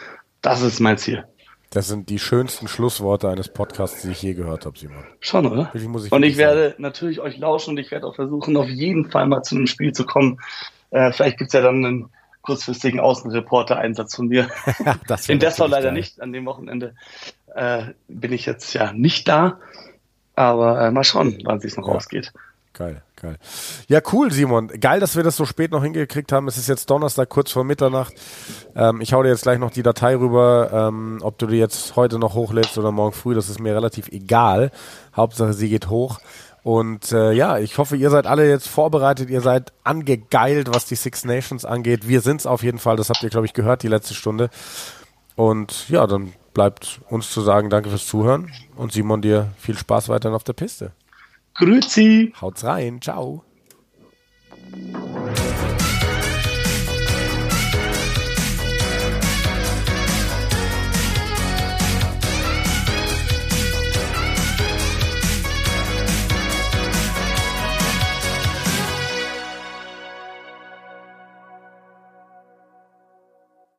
[SPEAKER 2] Das ist mein Ziel.
[SPEAKER 1] Das sind die schönsten Schlussworte eines Podcasts, die ich je gehört habe, Simon.
[SPEAKER 2] Schon, oder? Ich ich und ich werde sagen. natürlich euch lauschen und ich werde auch versuchen, auf jeden Fall mal zu einem Spiel zu kommen. Äh, vielleicht gibt's ja dann einen kurzfristigen Außenreporter-Einsatz von mir. In Dessau leider geil. nicht. An dem Wochenende äh, bin ich jetzt ja nicht da. Aber äh, mal schauen, wann es noch ja. ausgeht.
[SPEAKER 1] Geil, geil. Ja, cool, Simon. Geil, dass wir das so spät noch hingekriegt haben. Es ist jetzt Donnerstag, kurz vor Mitternacht. Ähm, ich hau dir jetzt gleich noch die Datei rüber. Ähm, ob du die jetzt heute noch hochlädst oder morgen früh, das ist mir relativ egal. Hauptsache, sie geht hoch. Und äh, ja, ich hoffe, ihr seid alle jetzt vorbereitet, ihr seid angegeilt, was die Six Nations angeht. Wir sind es auf jeden Fall, das habt ihr, glaube ich, gehört die letzte Stunde. Und ja, dann bleibt uns zu sagen, danke fürs Zuhören und Simon dir viel Spaß weiterhin auf der Piste.
[SPEAKER 2] Grüezi.
[SPEAKER 1] Haut's rein, ciao.